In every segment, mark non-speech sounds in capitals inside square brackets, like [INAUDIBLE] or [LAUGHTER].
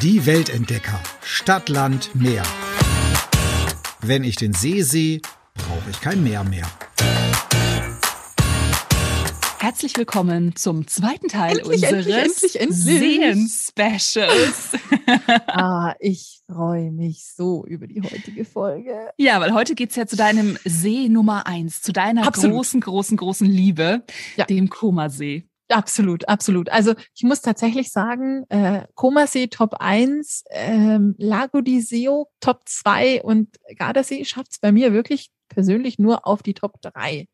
Die Weltentdecker. Stadt, Land, Meer. Wenn ich den See sehe, brauche ich kein Meer mehr. Herzlich willkommen zum zweiten Teil Endlich, unseres endlich, endlich, endlich. Sehen-Specials. [LAUGHS] Ah, ich freue mich so über die heutige Folge. ja, weil heute geht's ja zu deinem See Nummer eins, zu deiner Absolut. großen, großen, großen Liebe, Ja. dem Komasee. Absolut, absolut. Also ich muss tatsächlich sagen, äh, Komasee Top 1, ähm, Lago di Seo Top 2 und Gardasee schafft es bei mir wirklich persönlich nur auf die Top 3.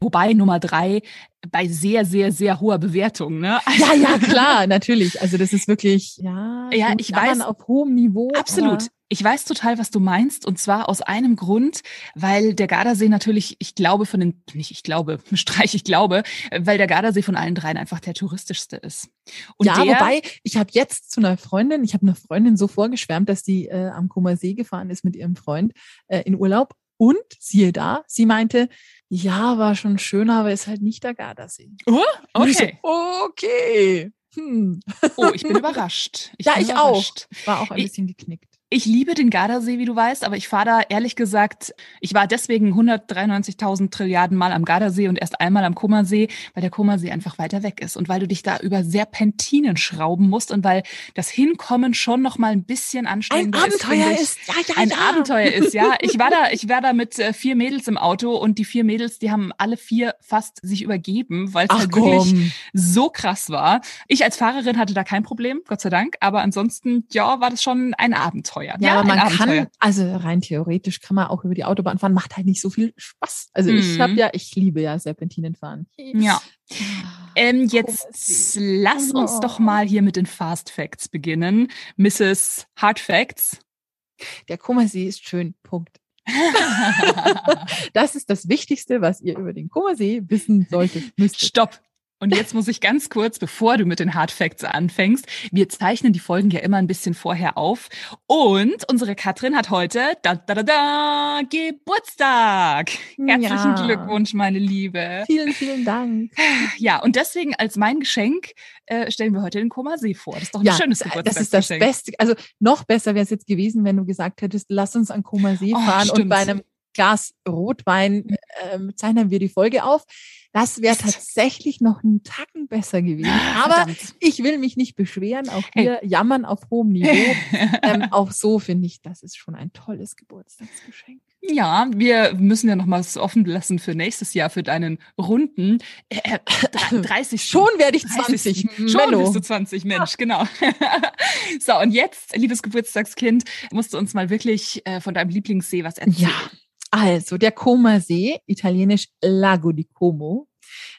Wobei Nummer drei bei sehr, sehr, sehr hoher Bewertung, ne? Ja, ja, klar, natürlich. Also das ist wirklich, ja, Ja, ich weiß- auf hohem Niveau. Absolut. Ich weiß total, was du meinst. Und zwar aus einem Grund, weil der Gardasee natürlich, ich glaube von den, nicht ich glaube, [LAUGHS] streich ich glaube, weil der Gardasee von allen dreien einfach der touristischste ist. Und ja, der, wobei, ich habe jetzt zu einer Freundin, ich habe einer Freundin so vorgeschwärmt, dass die äh, am Kummer See gefahren ist mit ihrem Freund äh, in Urlaub. Und siehe da, sie meinte, ja, war schon schöner, aber ist halt nicht der Gardasee. Oh, ich okay. So, okay. Hm. Oh, ich bin [LAUGHS] überrascht. Ich ja, bin ich auch. überrascht. War auch ein Ich- bisschen geknickt. Ich liebe den Gardasee, wie du weißt, aber ich fahre da ehrlich gesagt, ich war deswegen 193.000 Trilliarden Mal am Gardasee und erst einmal am Kummersee, weil der Kummersee einfach weiter weg ist und weil du dich da über Serpentinen schrauben musst und weil das Hinkommen schon noch mal ein bisschen Ein Abenteuer ist. ist, finde ich. ja, ja, ein ja. Abenteuer ist, ja. [LAUGHS] Ich war da, ich war da mit äh, vier Mädels im Auto und die vier Mädels, die haben alle vier fast sich übergeben, weil es halt wirklich so krass war. Ich als Fahrerin hatte da kein Problem, Gott sei Dank, aber ansonsten, ja, war das schon ein Abenteuer. Ja, aber ein man Abenteuer. kann, also rein theoretisch kann man auch über die Autobahn fahren, macht halt nicht so viel Spaß. Also ich Mhm. habe ja, ich liebe ja Serpentinen fahren. Ja. Ähm, jetzt Kummersee. lass uns Oh. doch mal hier mit den Fast Facts beginnen. Mrs. Hard Facts. Der Kummersee ist schön. Punkt. [LAUGHS] Das ist das Wichtigste, was ihr über den Kummersee wissen solltet, müsstet. Stopp. Und jetzt muss ich ganz kurz, bevor du mit den Hard Facts anfängst, wir zeichnen die Folgen ja immer ein bisschen vorher auf. Und unsere Katrin hat heute da, da, da, da, Geburtstag. Herzlichen Ja. Glückwunsch, meine Liebe. Vielen, vielen Dank. Ja, und deswegen als mein Geschenk äh, stellen wir heute den Kummersee vor. Das ist doch ein Ja, schönes das Geburtstagsgeschenk. ist das Beste. Also noch besser wäre es jetzt gewesen, wenn du gesagt hättest, lass uns an Kummersee Oh, fahren und stimmt. bei einem Glas Rotwein ähm, zeichnen wir die Folge auf. Das wäre tatsächlich noch einen Tacken besser gewesen. Aber Verdammt. ich will mich nicht beschweren. Auch Hey. hier jammern auf hohem Niveau. [LAUGHS] ähm, auch so finde ich, das ist schon ein tolles Geburtstagsgeschenk. Ja, wir müssen ja noch mal was offen lassen für nächstes Jahr, für deinen runden äh, äh, [LAUGHS] dre- 30. Schon werde ich 30. 20. Schon Mello. bist du 20, Mensch, genau. [LAUGHS] so, und jetzt, liebes Geburtstagskind, musst du uns mal wirklich äh, von deinem Lieblingssee was erzählen. Ja, also der Comasee, italienisch Lago di Como,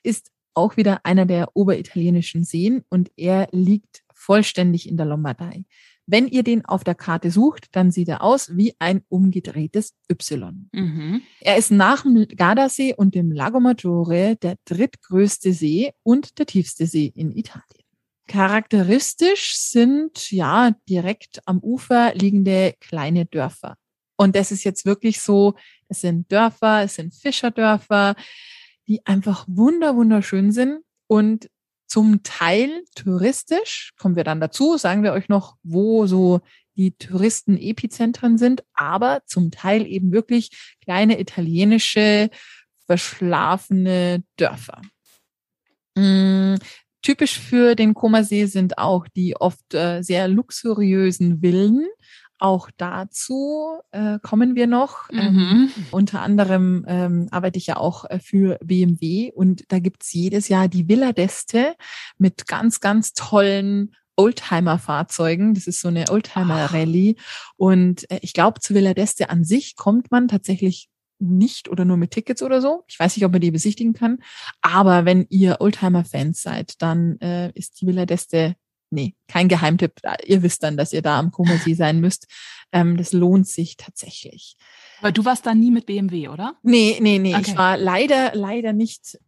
ist auch wieder einer der oberitalienischen Seen und er liegt vollständig in der Lombardei. Wenn ihr den auf der Karte sucht, dann sieht er aus wie ein umgedrehtes Y. Mhm. Er ist nach dem Gardasee und dem Lago Maggiore der drittgrößte See und der tiefste See in Italien. Charakteristisch sind ja direkt am Ufer liegende kleine Dörfer. Und das ist jetzt wirklich so, es sind Dörfer, es sind Fischerdörfer, die einfach wunder, wunderschön sind und zum Teil touristisch, kommen wir dann dazu, sagen wir euch noch, wo so die Touristen-Epizentren sind, aber zum Teil eben wirklich kleine italienische, verschlafene Dörfer. Mm, typisch für den Comasee sind auch die oft äh, sehr luxuriösen Villen. Auch dazu äh, kommen wir noch. Ähm, Mhm. unter anderem ähm, arbeite ich ja auch äh, für BMW und da gibt's jedes Jahr die Villa d'Este mit ganz, ganz tollen Oldtimer-Fahrzeugen. Das ist so eine Oldtimer-Rallye. Und äh, ich glaube, zu Villa d'Este an sich kommt man tatsächlich nicht oder nur mit Tickets oder so. Ich weiß nicht, ob man die besichtigen kann. Aber wenn ihr Oldtimer-Fans seid, dann äh, ist die Villa d'Este, nee, kein Geheimtipp. Ihr wisst dann, dass ihr da am Kummersee [LAUGHS] sein müsst. Ähm, das lohnt sich tatsächlich. Aber du warst da nie mit BMW, oder? Nee, nee, nee. Okay. Ich war leider, leider nicht.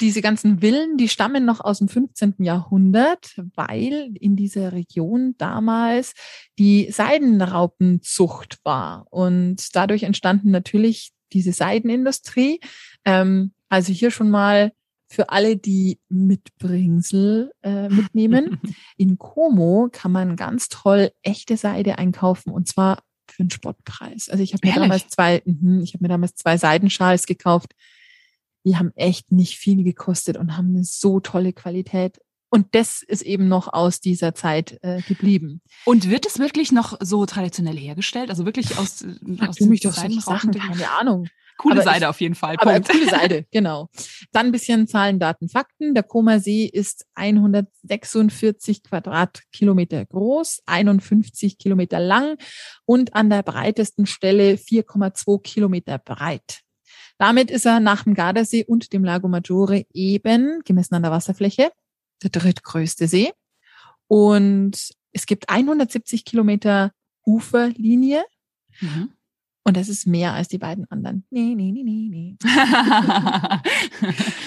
Diese ganzen Villen, die stammen noch aus dem 15. Jahrhundert, weil in dieser Region damals die Seidenraupenzucht war. Und dadurch entstanden natürlich diese Seidenindustrie. Ähm, also hier schon mal für alle, die Mitbringsel äh, mitnehmen. [LAUGHS] In Como kann man ganz toll echte Seide einkaufen und zwar für einen Spottpreis. Also ich habe mir damals zwei, mhm, ich habe mir damals zwei Seidenschals gekauft. Die haben echt nicht viel gekostet und haben eine so tolle Qualität. Und das ist eben noch aus dieser Zeit äh, geblieben. Und wird es wirklich noch so traditionell hergestellt? Also wirklich aus, äh, aus mich doch Sachen, keine Ahnung. Coole Aber Seite ich- auf jeden Fall. Aber Punkt. coole Seite, [LAUGHS] genau. Dann ein bisschen Zahlen, Daten, Fakten. Der Koma See ist 146 Quadratkilometer groß, 51 Kilometer lang und an der breitesten Stelle 4,2 Kilometer breit. Damit ist er nach dem Gardasee und dem Lago Maggiore eben, gemessen an der Wasserfläche, der drittgrößte See. Und es gibt 170 Kilometer Uferlinie Mhm. Und das ist mehr als die beiden anderen. Nee, nee, nee, nee, nee. [LAUGHS]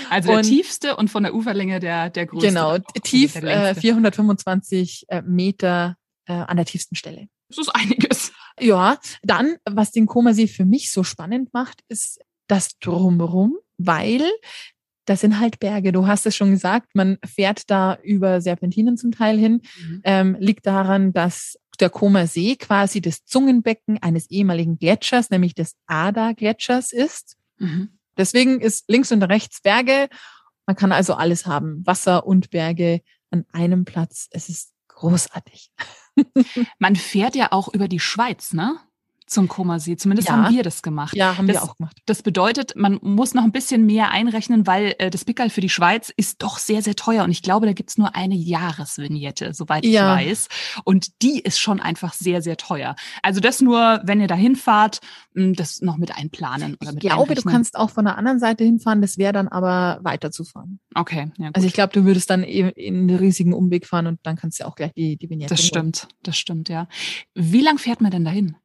also der Und- tiefste und von der Uferlänge der, der größte. Genau, tief äh, längste. 425 äh, Meter äh, an der tiefsten Stelle. Das ist einiges. Ja, dann, was den Komasee für mich so spannend macht, ist das Drumherum, weil das sind halt Berge. Du hast es schon gesagt, man fährt da über Serpentinen zum Teil hin. Ähm, liegt daran, dass der Komasee quasi das Zungenbecken eines ehemaligen Gletschers, nämlich des Ada-Gletschers ist. Mhm. Deswegen ist links und rechts Berge. Man kann also alles haben. Wasser und Berge an einem Platz. Es ist großartig. [LAUGHS] Man fährt ja auch über die Schweiz, ne? Zum Komasee. Zumindest Ja. haben wir das gemacht. Ja, haben Das- wir auch gemacht. Das bedeutet, man muss noch ein bisschen mehr einrechnen, weil äh, das Pickerl für die Schweiz ist doch sehr, sehr teuer. Und ich glaube, da gibt's nur eine Jahresvignette, soweit Ja. ich weiß. Und die ist schon einfach sehr, sehr teuer. Also das nur, wenn ihr da hinfahrt, mh, das noch mit einplanen oder Ich mit glaube, du kannst auch von der anderen Seite hinfahren. Das wäre dann aber weiterzufahren. Okay, ja. Also ich glaube, du würdest dann eben in einen riesigen Umweg fahren und dann kannst du auch gleich die, die Vignette das holen. stimmt, das stimmt, ja. Wie lang fährt man denn dahin?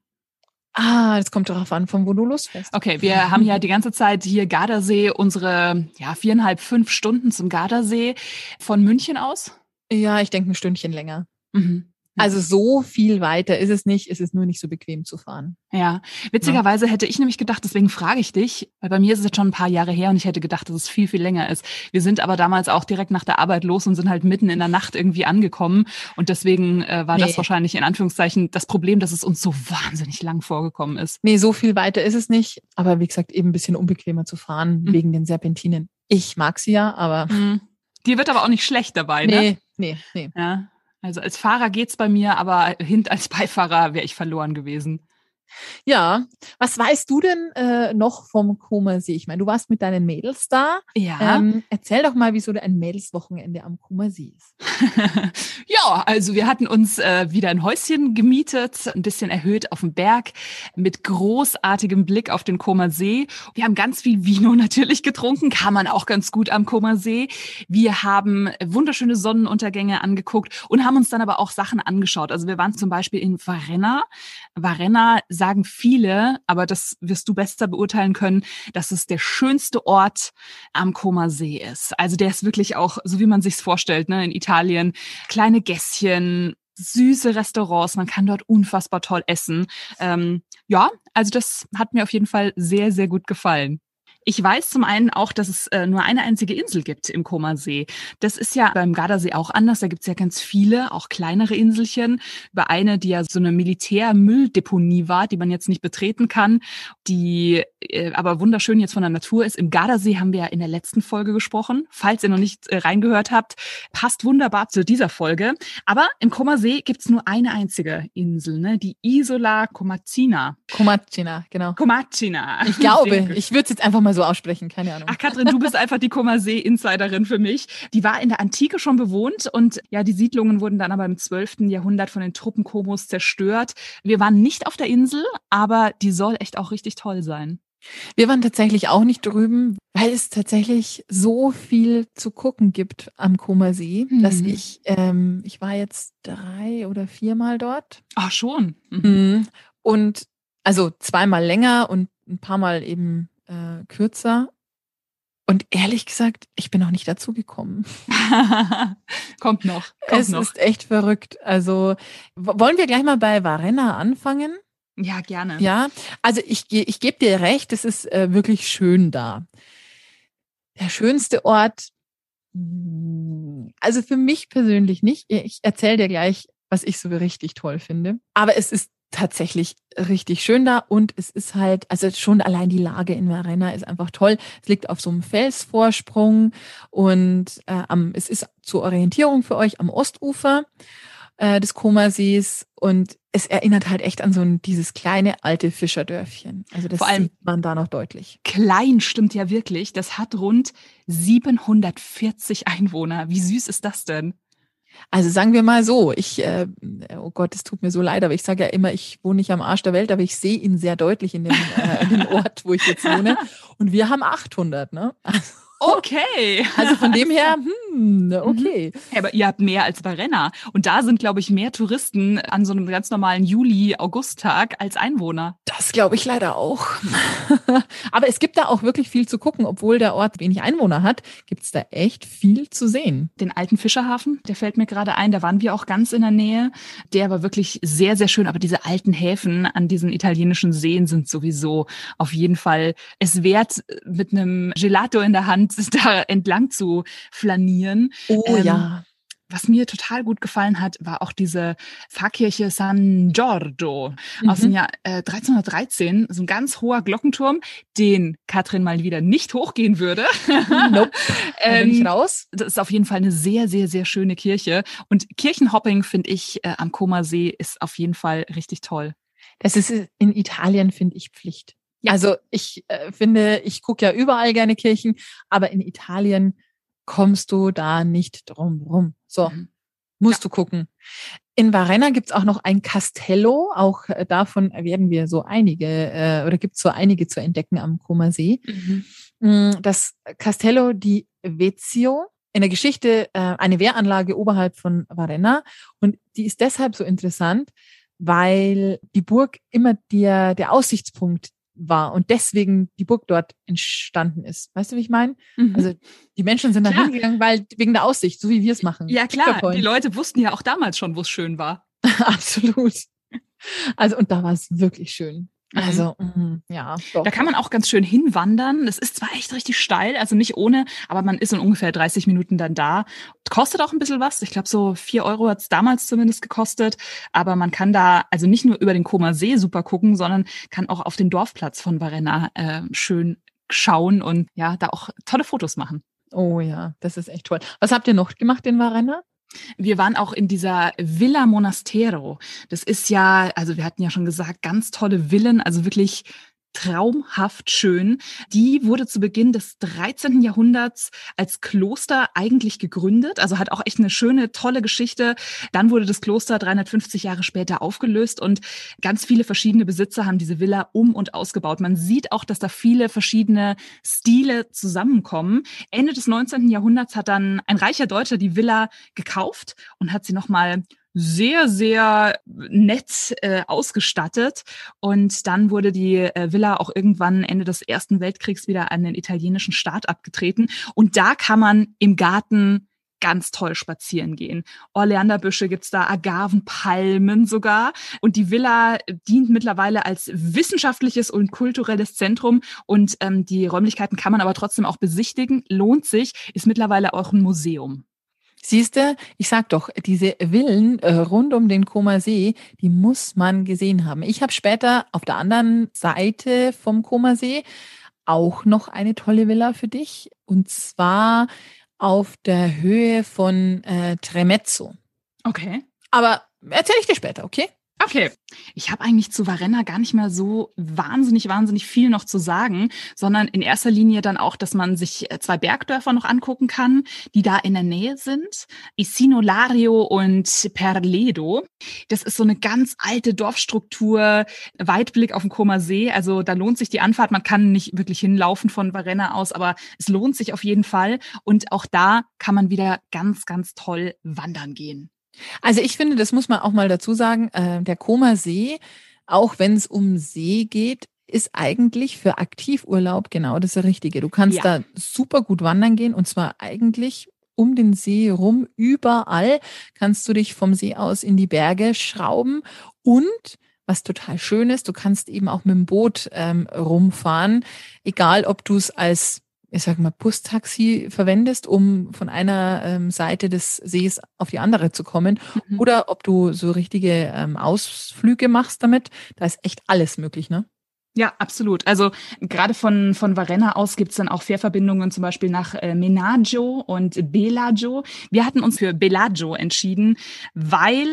Ah, das kommt darauf an, von wo du losfährst. Okay, wir [LAUGHS] haben ja die ganze Zeit hier Gardasee, unsere ja, viereinhalb, fünf Stunden zum Gardasee von München aus. Ja, ich denke ein Stündchen länger. Mhm. Also so viel weiter ist es nicht. Es ist nur nicht so bequem zu fahren. Ja, witzigerweise hätte ich nämlich gedacht, deswegen frage ich dich, weil bei mir ist es jetzt schon ein paar Jahre her und ich hätte gedacht, dass es viel, viel länger ist. Wir sind aber damals auch direkt nach der Arbeit los und sind halt mitten in der Nacht irgendwie angekommen und deswegen äh, war Nee. das wahrscheinlich in Anführungszeichen das Problem, dass es uns so wahnsinnig lang vorgekommen ist. Nee, so viel weiter ist es nicht. Aber wie gesagt, eben ein bisschen unbequemer zu fahren Mhm. wegen den Serpentinen. Ich mag sie ja, aber Mhm. Dir wird aber auch nicht schlecht dabei, ne? nee, nee, nee. Ja. Also als Fahrer geht's bei mir, aber hint als Beifahrer wäre ich verloren gewesen. Ja, was weißt du denn äh, noch vom Kummersee? Ich meine, du warst mit deinen Mädels da. Ja. Ähm, erzähl doch mal, wieso ein Mädelswochenende am Kummersee ist. [LAUGHS] ja, also wir hatten uns äh, wieder ein Häuschen gemietet, ein bisschen erhöht auf dem Berg, mit großartigem Blick auf den Comer See. Wir haben ganz viel Vino [LAUGHS] natürlich getrunken, kann man auch ganz gut am Comer See. Wir haben wunderschöne Sonnenuntergänge angeguckt und haben uns dann aber auch Sachen angeschaut. Also wir waren zum Beispiel in Varenna. Varenna sagen viele, aber das wirst du besser beurteilen können, dass es der schönste Ort am Comer See ist. Also der ist wirklich auch, so wie man sich's vorstellt, ne, in Italien, kleine Gässchen, süße Restaurants, man kann dort unfassbar toll essen. Ähm, ja, also das hat mir auf jeden Fall sehr, sehr gut gefallen. Ich weiß zum einen auch, dass es äh, nur eine einzige Insel gibt im Comersee. Das ist ja beim Gardasee auch anders. Da gibt's ja ganz viele, auch kleinere Inselchen. Über eine, die ja so eine Militärmülldeponie war, die man jetzt nicht betreten kann, die äh, aber wunderschön jetzt von der Natur ist. Im Gardasee haben wir ja in der letzten Folge gesprochen. Falls ihr noch nicht äh, reingehört habt, passt wunderbar zu dieser Folge. Aber im Comersee gibt's nur eine einzige Insel, ne? die Isola Comacina. Komacina, genau. Comacina. Ich glaube, ich würde es jetzt einfach mal so aussprechen, keine Ahnung. Ach, Katrin, du bist einfach die Kummersee-Insiderin für mich. Die war in der Antike schon bewohnt und ja, die Siedlungen wurden dann aber im 12. Jahrhundert von den Truppen Komos zerstört. Wir waren nicht auf der Insel, aber die soll echt auch richtig toll sein. Wir waren tatsächlich auch nicht drüben, weil es tatsächlich so viel zu gucken gibt am Comersee, Mhm. dass ich, ähm, ich war jetzt drei oder viermal dort. Ach, schon. Mhm. Mhm. Und also zweimal länger und ein paar Mal eben äh, kürzer. Und ehrlich gesagt, ich bin noch nicht dazu gekommen. [LAUGHS] kommt noch. Kommt es noch. ist echt verrückt. Also wollen wir gleich mal bei Varenna anfangen? Ja, gerne. Ja, also ich, ich gebe dir recht, es ist äh, wirklich schön da. Der schönste Ort Also für mich persönlich nicht. Ich erzähle dir gleich, was ich so richtig toll finde. Aber es ist tatsächlich richtig schön da und es ist halt, also schon allein die Lage in Varenna ist einfach toll. Es liegt auf so einem Felsvorsprung und äh, am, es ist zur Orientierung für euch am Ostufer äh, des Komasees und es erinnert halt echt an so ein, dieses kleine alte Fischerdörfchen. Also das Vor allem sieht man da noch deutlich. Klein stimmt ja wirklich. Das hat rund 740 Einwohner. Wie süß ist das denn? Also sagen wir mal so, ich, äh, oh Gott, es tut mir so leid, aber ich sage ja immer, ich wohne nicht am Arsch der Welt, aber ich sehe ihn sehr deutlich in dem, äh, in dem Ort, wo ich jetzt wohne. [LAUGHS] Und wir haben 800, ne? Also, Okay. also von dem her, hm, okay. Ja, aber ihr habt mehr als Varenna. Und da sind, glaube ich, mehr Touristen an so einem ganz normalen Juli-August-Tag als Einwohner. Das glaube ich leider auch. [LAUGHS] aber es gibt da auch wirklich viel zu gucken, obwohl der Ort wenig Einwohner hat, gibt es da echt viel zu sehen. Den alten Fischerhafen, der fällt mir gerade ein, da waren wir auch ganz in der Nähe. Der war wirklich sehr, sehr schön. Aber diese alten Häfen an diesen italienischen Seen sind sowieso auf jeden Fall es wert, mit einem Gelato in der Hand [LAUGHS] da entlang zu flanieren. Oh Ähm, ja. Was mir total gut gefallen hat, war auch diese Pfarrkirche San Giorgio aus dem Mhm. Jahr äh, 1313. So ein ganz hoher Glockenturm, den Katrin mal wieder nicht hochgehen würde. [LAUGHS] Nope. [LAUGHS] Da bin ich ähm, raus. das ist auf jeden Fall eine sehr, sehr, sehr schöne Kirche. Und Kirchenhopping, finde ich, äh, am Koma See ist auf jeden Fall richtig toll. Das ist in Italien, finde ich, Pflicht. Also ich äh, finde, ich gucke ja überall gerne Kirchen, aber in Italien kommst du da nicht drum rum. So, Mhm. musst du gucken. In Varenna gibt's auch noch ein Castello, auch äh, davon werden wir so einige, äh, oder gibt's so einige zu entdecken am Comer See. Mm, Das Castello di Vezio, in der Geschichte äh, eine Wehranlage oberhalb von Varenna und die ist deshalb so interessant, weil die Burg immer der, der Aussichtspunkt war und deswegen die Burg dort entstanden ist. Weißt du, wie ich meine? Mhm. Also die Menschen sind da hingegangen, weil wegen der Aussicht, so wie wir es machen. ja klar, die Leute wussten ja auch damals schon, wo es schön war. [LAUGHS] Absolut. Also und da war es wirklich schön. Mhm. Also mm, ja, doch. Da kann man auch ganz schön hinwandern. Das ist zwar echt richtig steil, also nicht ohne, aber man ist in ungefähr 30 Minuten dann da. Kostet auch ein bisschen was. Ich glaube, so vier Euro hat es damals zumindest gekostet. Aber man kann da also nicht nur über den Koma See super gucken, sondern kann auch auf den Dorfplatz von Varenna äh, schön schauen und ja, da auch tolle Fotos machen. Oh ja, das ist echt toll. Was habt ihr noch gemacht in Varenna? Wir waren auch in dieser Villa Monastero. Das ist ja, also wir hatten ja schon gesagt, ganz tolle Villen, also wirklich traumhaft schön. Die wurde zu Beginn des 13. Jahrhunderts als Kloster eigentlich gegründet, also hat auch echt eine schöne, tolle Geschichte. Dann wurde das Kloster 350 Jahre später aufgelöst und ganz viele verschiedene Besitzer haben diese Villa um und ausgebaut. Man sieht auch, dass da viele verschiedene Stile zusammenkommen. Ende des 19. Jahrhunderts hat dann ein reicher Deutscher die Villa gekauft und hat sie nochmal sehr, sehr nett äh, ausgestattet. Und dann wurde die äh, Villa auch irgendwann Ende des Ersten Weltkriegs wieder an den italienischen Staat abgetreten. Und da kann man im Garten ganz toll spazieren gehen. Orleanderbüsche gibt's da, Agavenpalmen sogar. Und die Villa dient mittlerweile als wissenschaftliches und kulturelles Zentrum. Und ähm, die Räumlichkeiten kann man aber trotzdem auch besichtigen. Lohnt sich, ist mittlerweile auch ein Museum. Siehste, ich sag doch, diese Villen äh, rund um den Comer See, die muss man gesehen haben. Ich habe später auf der anderen Seite vom Comer See auch noch eine tolle Villa für dich. Und zwar auf der Höhe von äh, Tremezzo. Okay. Aber erzähle ich dir später, okay? Okay. Ich habe eigentlich zu Varenna gar nicht mehr so wahnsinnig, wahnsinnig viel noch zu sagen, sondern in erster Linie dann auch, dass man sich äh, zwei Bergdörfer noch angucken kann, die da in der Nähe sind. Isino Lario und Perledo. Das ist so eine ganz alte Dorfstruktur, Weitblick auf den Comer See. Also da lohnt sich die Anfahrt. Man kann nicht wirklich hinlaufen von Varenna aus, aber es lohnt sich auf jeden Fall. Und auch da kann man wieder ganz, ganz toll wandern gehen. Also ich finde, das muss man auch mal dazu sagen, äh, der Comer See, auch wenn es um See geht, ist eigentlich für Aktivurlaub genau das Richtige. Du kannst Ja. da super gut wandern gehen und zwar eigentlich um den See rum, überall kannst du dich vom See aus in die Berge schrauben und was total schön ist, du kannst eben auch mit dem Boot ähm, rumfahren, egal ob du es als ich sag mal, Bustaxi verwendest, um von einer ähm, Seite des Sees auf die andere zu kommen. Mhm. Oder ob du so richtige ähm, Ausflüge machst damit. Da ist echt alles möglich, ne? Ja, absolut. Also gerade von, von Varenna aus gibt's dann auch Fährverbindungen zum Beispiel nach äh, Menaggio und Bellagio. Wir hatten uns für Bellagio entschieden, weil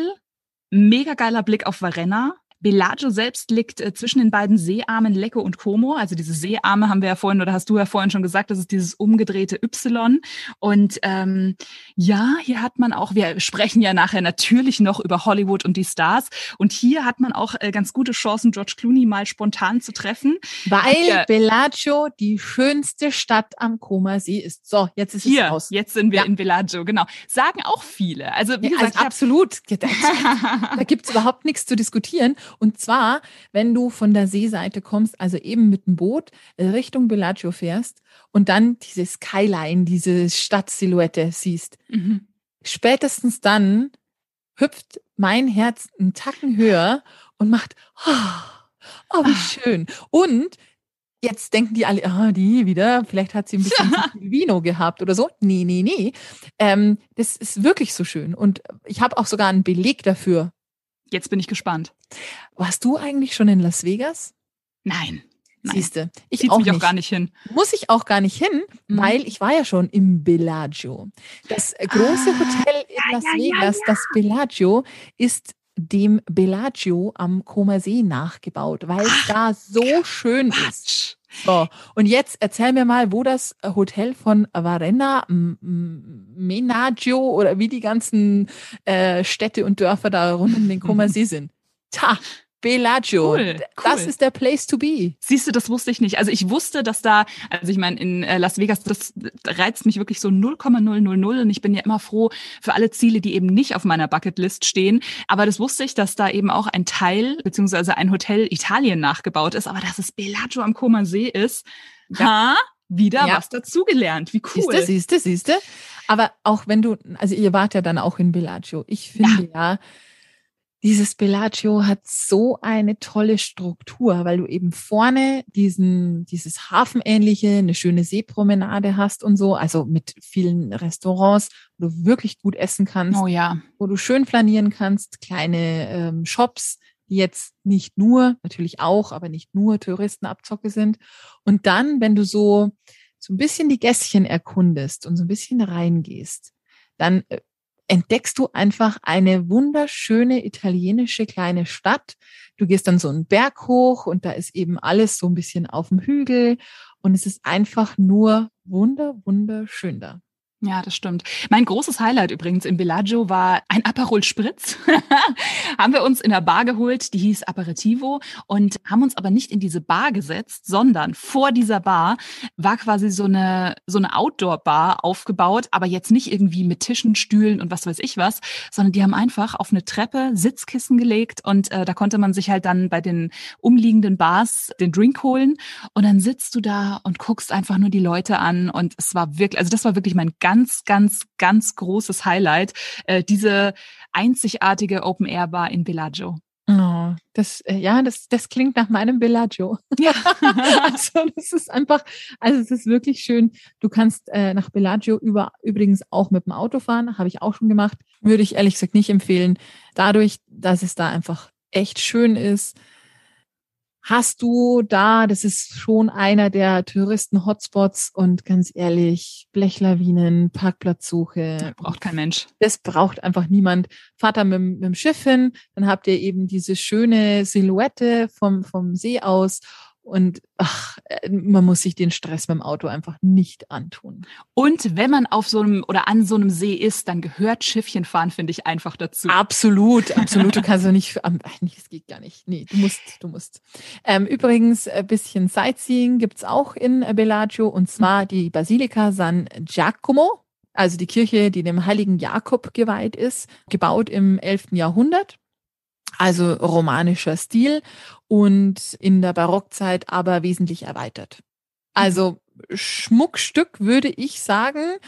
mega geiler Blick auf Varenna. Bellagio selbst liegt äh, zwischen den beiden Seearmen Lecco und Como. Also diese Seearme haben wir ja vorhin oder hast du ja vorhin schon gesagt, das ist dieses umgedrehte Y. Und ähm, ja, hier hat man auch, wir sprechen ja nachher natürlich noch über Hollywood und die Stars. Und hier hat man auch äh, ganz gute Chancen, George Clooney mal spontan zu treffen. Weil ja, Bellagio die schönste Stadt am Como-See ist. So, jetzt ist hier, es raus. Jetzt sind wir ja. in Bellagio, genau. Sagen auch viele. Also wie ja, gesagt, also absolut. da gibt's überhaupt nichts zu diskutieren. Und zwar, wenn du von der Seeseite kommst, also eben mit dem Boot Richtung Bellagio fährst und dann diese Skyline, diese Stadtsilhouette siehst. Mhm. Spätestens dann hüpft mein Herz einen Tacken höher und macht, oh, oh wie ah. schön. Und Jetzt denken die alle, ah, die wieder, vielleicht hat sie ein bisschen [LAUGHS] Vino gehabt oder so. Nee, nee, nee. Ähm, das ist wirklich so schön. Und ich habe auch sogar einen Beleg dafür. Jetzt bin ich gespannt. Warst du eigentlich schon in Las Vegas? Nein. Siehste, ich Zieht's auch, mich nicht. auch gar nicht hin. Muss ich auch gar nicht hin, mhm. weil ich war ja schon im Bellagio. Das große ah, Hotel in ja, Las ja, Vegas, ja, das Bellagio, ist dem Bellagio am Comer See nachgebaut, weil es da so schön Quatsch. ist. So, und jetzt erzähl mir mal, wo das Hotel von Varenna Menaggio oder wie die ganzen äh, Städte und Dörfer da rund um den Comer [LAUGHS] See sind. Ta, Bellagio. Cool, cool. Das ist der Place to be. Siehst du, das wusste ich nicht. Also ich wusste, dass da, also ich meine, in äh, Las Vegas, das reizt mich wirklich so 0,000 und ich bin ja immer froh für alle Ziele, die eben nicht auf meiner Bucketlist stehen. Aber das wusste ich, dass da eben auch ein Teil, beziehungsweise ein Hotel Italien nachgebaut ist, aber dass es Bellagio am Comer See ist. Ja. Ha? Wieder ja. was dazugelernt. Wie cool. Siehste, siehste, siehste. Aber auch wenn du, also ihr wart ja dann auch in Bellagio. Ich finde ja, ja dieses Bellagio hat so eine tolle Struktur, weil du eben vorne diesen, dieses Hafenähnliche, eine schöne Seepromenade hast und so, also mit vielen Restaurants, wo du wirklich gut essen kannst. Oh ja. Wo du schön flanieren kannst, kleine ähm, Shops, die jetzt nicht nur, natürlich auch, aber nicht nur Touristenabzocke sind. Und dann, wenn du so, so ein bisschen die Gässchen erkundest und so ein bisschen reingehst, dann äh, entdeckst du einfach eine wunderschöne italienische kleine Stadt. Du gehst dann so einen Berg hoch und da ist eben alles so ein bisschen auf dem Hügel und es ist einfach nur wunder, wunderschön da. Ja, das stimmt. Mein großes Highlight übrigens im Bellagio war ein Aperol Spritz. [LAUGHS] haben wir uns in der Bar geholt, die hieß Aperitivo und haben uns aber nicht in diese Bar gesetzt, sondern vor dieser Bar war quasi so eine, so eine Outdoor-Bar aufgebaut, aber jetzt nicht irgendwie mit Tischen, Stühlen und was weiß ich was, sondern die haben einfach auf eine Treppe Sitzkissen gelegt und äh, da konnte man sich halt dann bei den umliegenden Bars den Drink holen und dann sitzt du da und guckst einfach nur die Leute an und es war wirklich, also das war wirklich mein ganz, ganz großes Highlight, äh, diese einzigartige Open Air Bar in Bellagio. Oh, das, äh, ja, das, das klingt nach meinem Bellagio. Ja. [LAUGHS] also, das ist einfach, also es ist wirklich schön. Du kannst äh, nach Bellagio über, übrigens auch mit dem Auto fahren, habe ich auch schon gemacht. Würde ich ehrlich gesagt nicht empfehlen. Dadurch, dass es da einfach echt schön ist, hast du da, das ist schon einer der Touristen-Hotspots und ganz ehrlich, Blechlawinen, Parkplatzsuche. Braucht kein Mensch. Das braucht einfach niemand. Fahrt da mit, mit dem Schiff hin, dann habt ihr eben diese schöne Silhouette vom, vom See aus und ach, äh, man muss sich den Stress beim Auto einfach nicht antun. Und wenn man auf so einem oder an so einem See ist, dann gehört Schiffchenfahren, finde ich, einfach dazu. Absolut, [LAUGHS] absolut. Du kannst ja nicht, nee, das geht gar nicht. Nee, du musst, du musst. Ähm, übrigens, ein bisschen Sightseeing gibt's auch in Bellagio und zwar die Basilika San Giacomo. Also die Kirche, die dem heiligen Jakob geweiht ist, gebaut im 11. Jahrhundert also romanischer Stil und in der Barockzeit aber wesentlich erweitert. Also Schmuckstück würde ich sagen,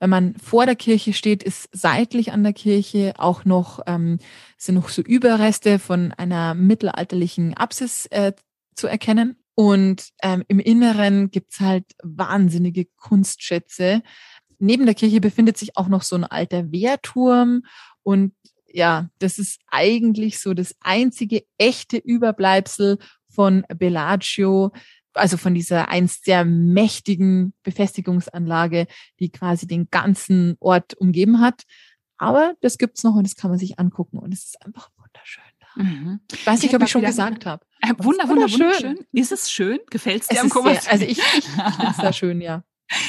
wenn man vor der Kirche steht, ist seitlich an der Kirche auch noch ähm, sind noch so Überreste von einer mittelalterlichen Apsis äh, zu erkennen. Und ähm, im Inneren gibt's halt wahnsinnige Kunstschätze. Neben der Kirche befindet sich auch noch so ein alter Wehrturm und ja, das ist eigentlich so das einzige echte Überbleibsel von Bellagio, also von dieser einst sehr mächtigen Befestigungsanlage, die quasi den ganzen Ort umgeben hat. Aber das gibt's noch und das kann man sich angucken und es ist einfach wunderschön. Mhm. Ich weiß nicht, ob ich schon gesagt habe. Äh, wunder, wunder, wunderschön. Ist es schön? Gefällt es dir es am Kummersee? Also ich, ich finde es sehr [LAUGHS] schön, ja.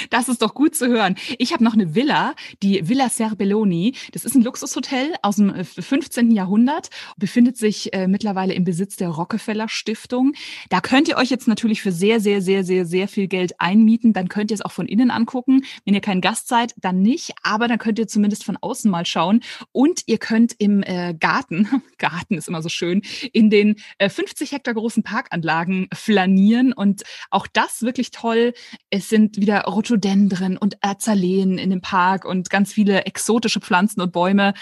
Das ist doch gut zu hören. Ich habe noch eine Villa, die Villa Serbelloni. Das ist ein Luxushotel aus dem 15. Äh, Jahrhundert, befindet sich äh, mittlerweile im Besitz der Rockefeller Stiftung. Da könnt ihr euch jetzt natürlich für sehr, sehr, sehr, sehr, sehr viel Geld einmieten. Dann könnt ihr es auch von innen angucken. Wenn ihr kein Gast seid, dann nicht, aber dann könnt ihr zumindest von außen mal schauen. Und ihr könnt im äh, Garten, [LAUGHS] Garten ist immer so schön, in den äh, 50 Hektar großen Parkanlagen flanieren. Und auch das wirklich toll. Es sind wieder Rhododendren und Azaleen in dem Park und ganz viele exotische Pflanzen und Bäume.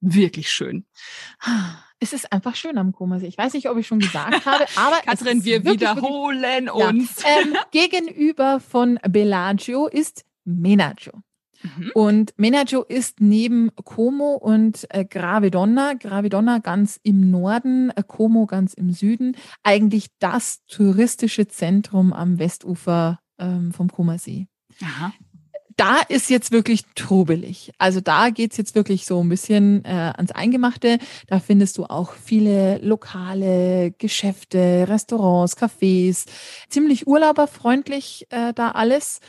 Wirklich schön. Es ist einfach schön am Kummersee. Ich weiß nicht, ob ich schon gesagt habe, [LAUGHS] aber Katrin, wir wiederholen wirklich, uns. Ja. Ähm, gegenüber von Bellagio ist Menagio. Mhm. Und Menagio ist neben Como und äh, Gravedonna, Gravedonna ganz im Norden, äh, Como ganz im Süden, eigentlich das touristische Zentrum am Westufer ähm, vom Comersee. Aha. Da ist jetzt wirklich trubelig. Also da geht's jetzt wirklich so ein bisschen äh, ans Eingemachte. Da findest du auch viele lokale Geschäfte, Restaurants, Cafés. Ziemlich urlauberfreundlich äh, da alles.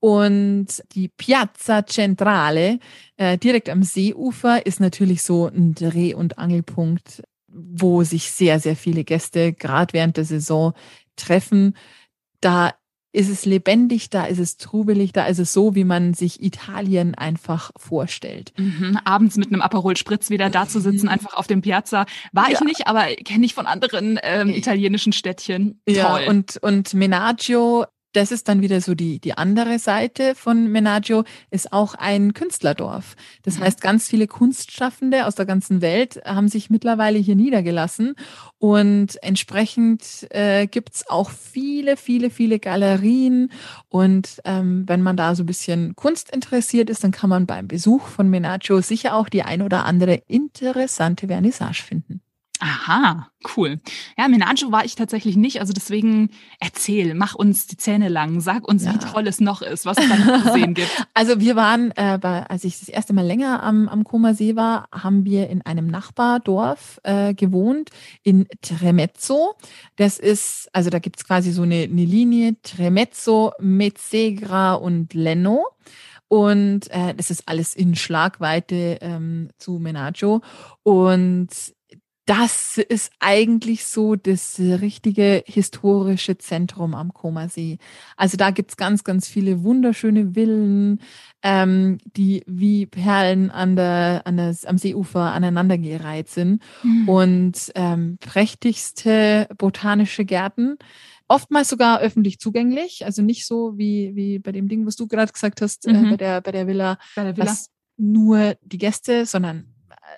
Und die Piazza Centrale, äh, direkt am Seeufer, ist natürlich so ein Dreh- und Angelpunkt, wo sich sehr, sehr viele Gäste gerade während der Saison treffen. Da ist es lebendig, da ist es trubelig, da ist es so, wie man sich Italien einfach vorstellt. Mhm, abends mit einem Aperol Spritz wieder da zu sitzen, mhm. einfach auf dem Piazza. War ja. ich nicht, aber kenne ich von anderen ähm, italienischen Städtchen. Toll. Ja, und, und Menaggio das ist dann wieder so die, die andere Seite von Menaggio, ist auch ein Künstlerdorf. Das mhm. heißt, ganz viele Kunstschaffende aus der ganzen Welt haben sich mittlerweile hier niedergelassen und entsprechend äh, gibt's auch viele, viele, viele Galerien und ähm, wenn man da so ein bisschen Kunst interessiert ist, dann kann man beim Besuch von Menaggio sicher auch die ein oder andere interessante Vernissage finden. Aha, cool. Ja, Menaggio war ich tatsächlich nicht, also deswegen erzähl, mach uns die Zähne lang, sag uns, ja. wie toll es noch ist, was es da noch zu sehen gibt. [LAUGHS] Also wir waren, äh, bei, als ich das erste Mal länger am, am Koma See war, haben wir in einem Nachbardorf äh, gewohnt, in Tremezzo. Das ist, also da gibt's quasi so eine, eine Linie, Tremezzo, Mezzegra und Leno. Und äh, das ist alles in Schlagweite ähm, zu Menaggio. Und das ist eigentlich so das richtige historische Zentrum am Komasee. Also da gibt's ganz, ganz viele wunderschöne Villen, ähm, die wie Perlen an der, an der, am Seeufer aneinandergereiht sind mhm. und ähm, prächtigste botanische Gärten. Oftmals sogar öffentlich zugänglich, also nicht so wie, wie bei dem Ding, was du gerade gesagt hast, äh, mhm. äh, bei, der, bei der Villa, bei der Villa. nur die Gäste, sondern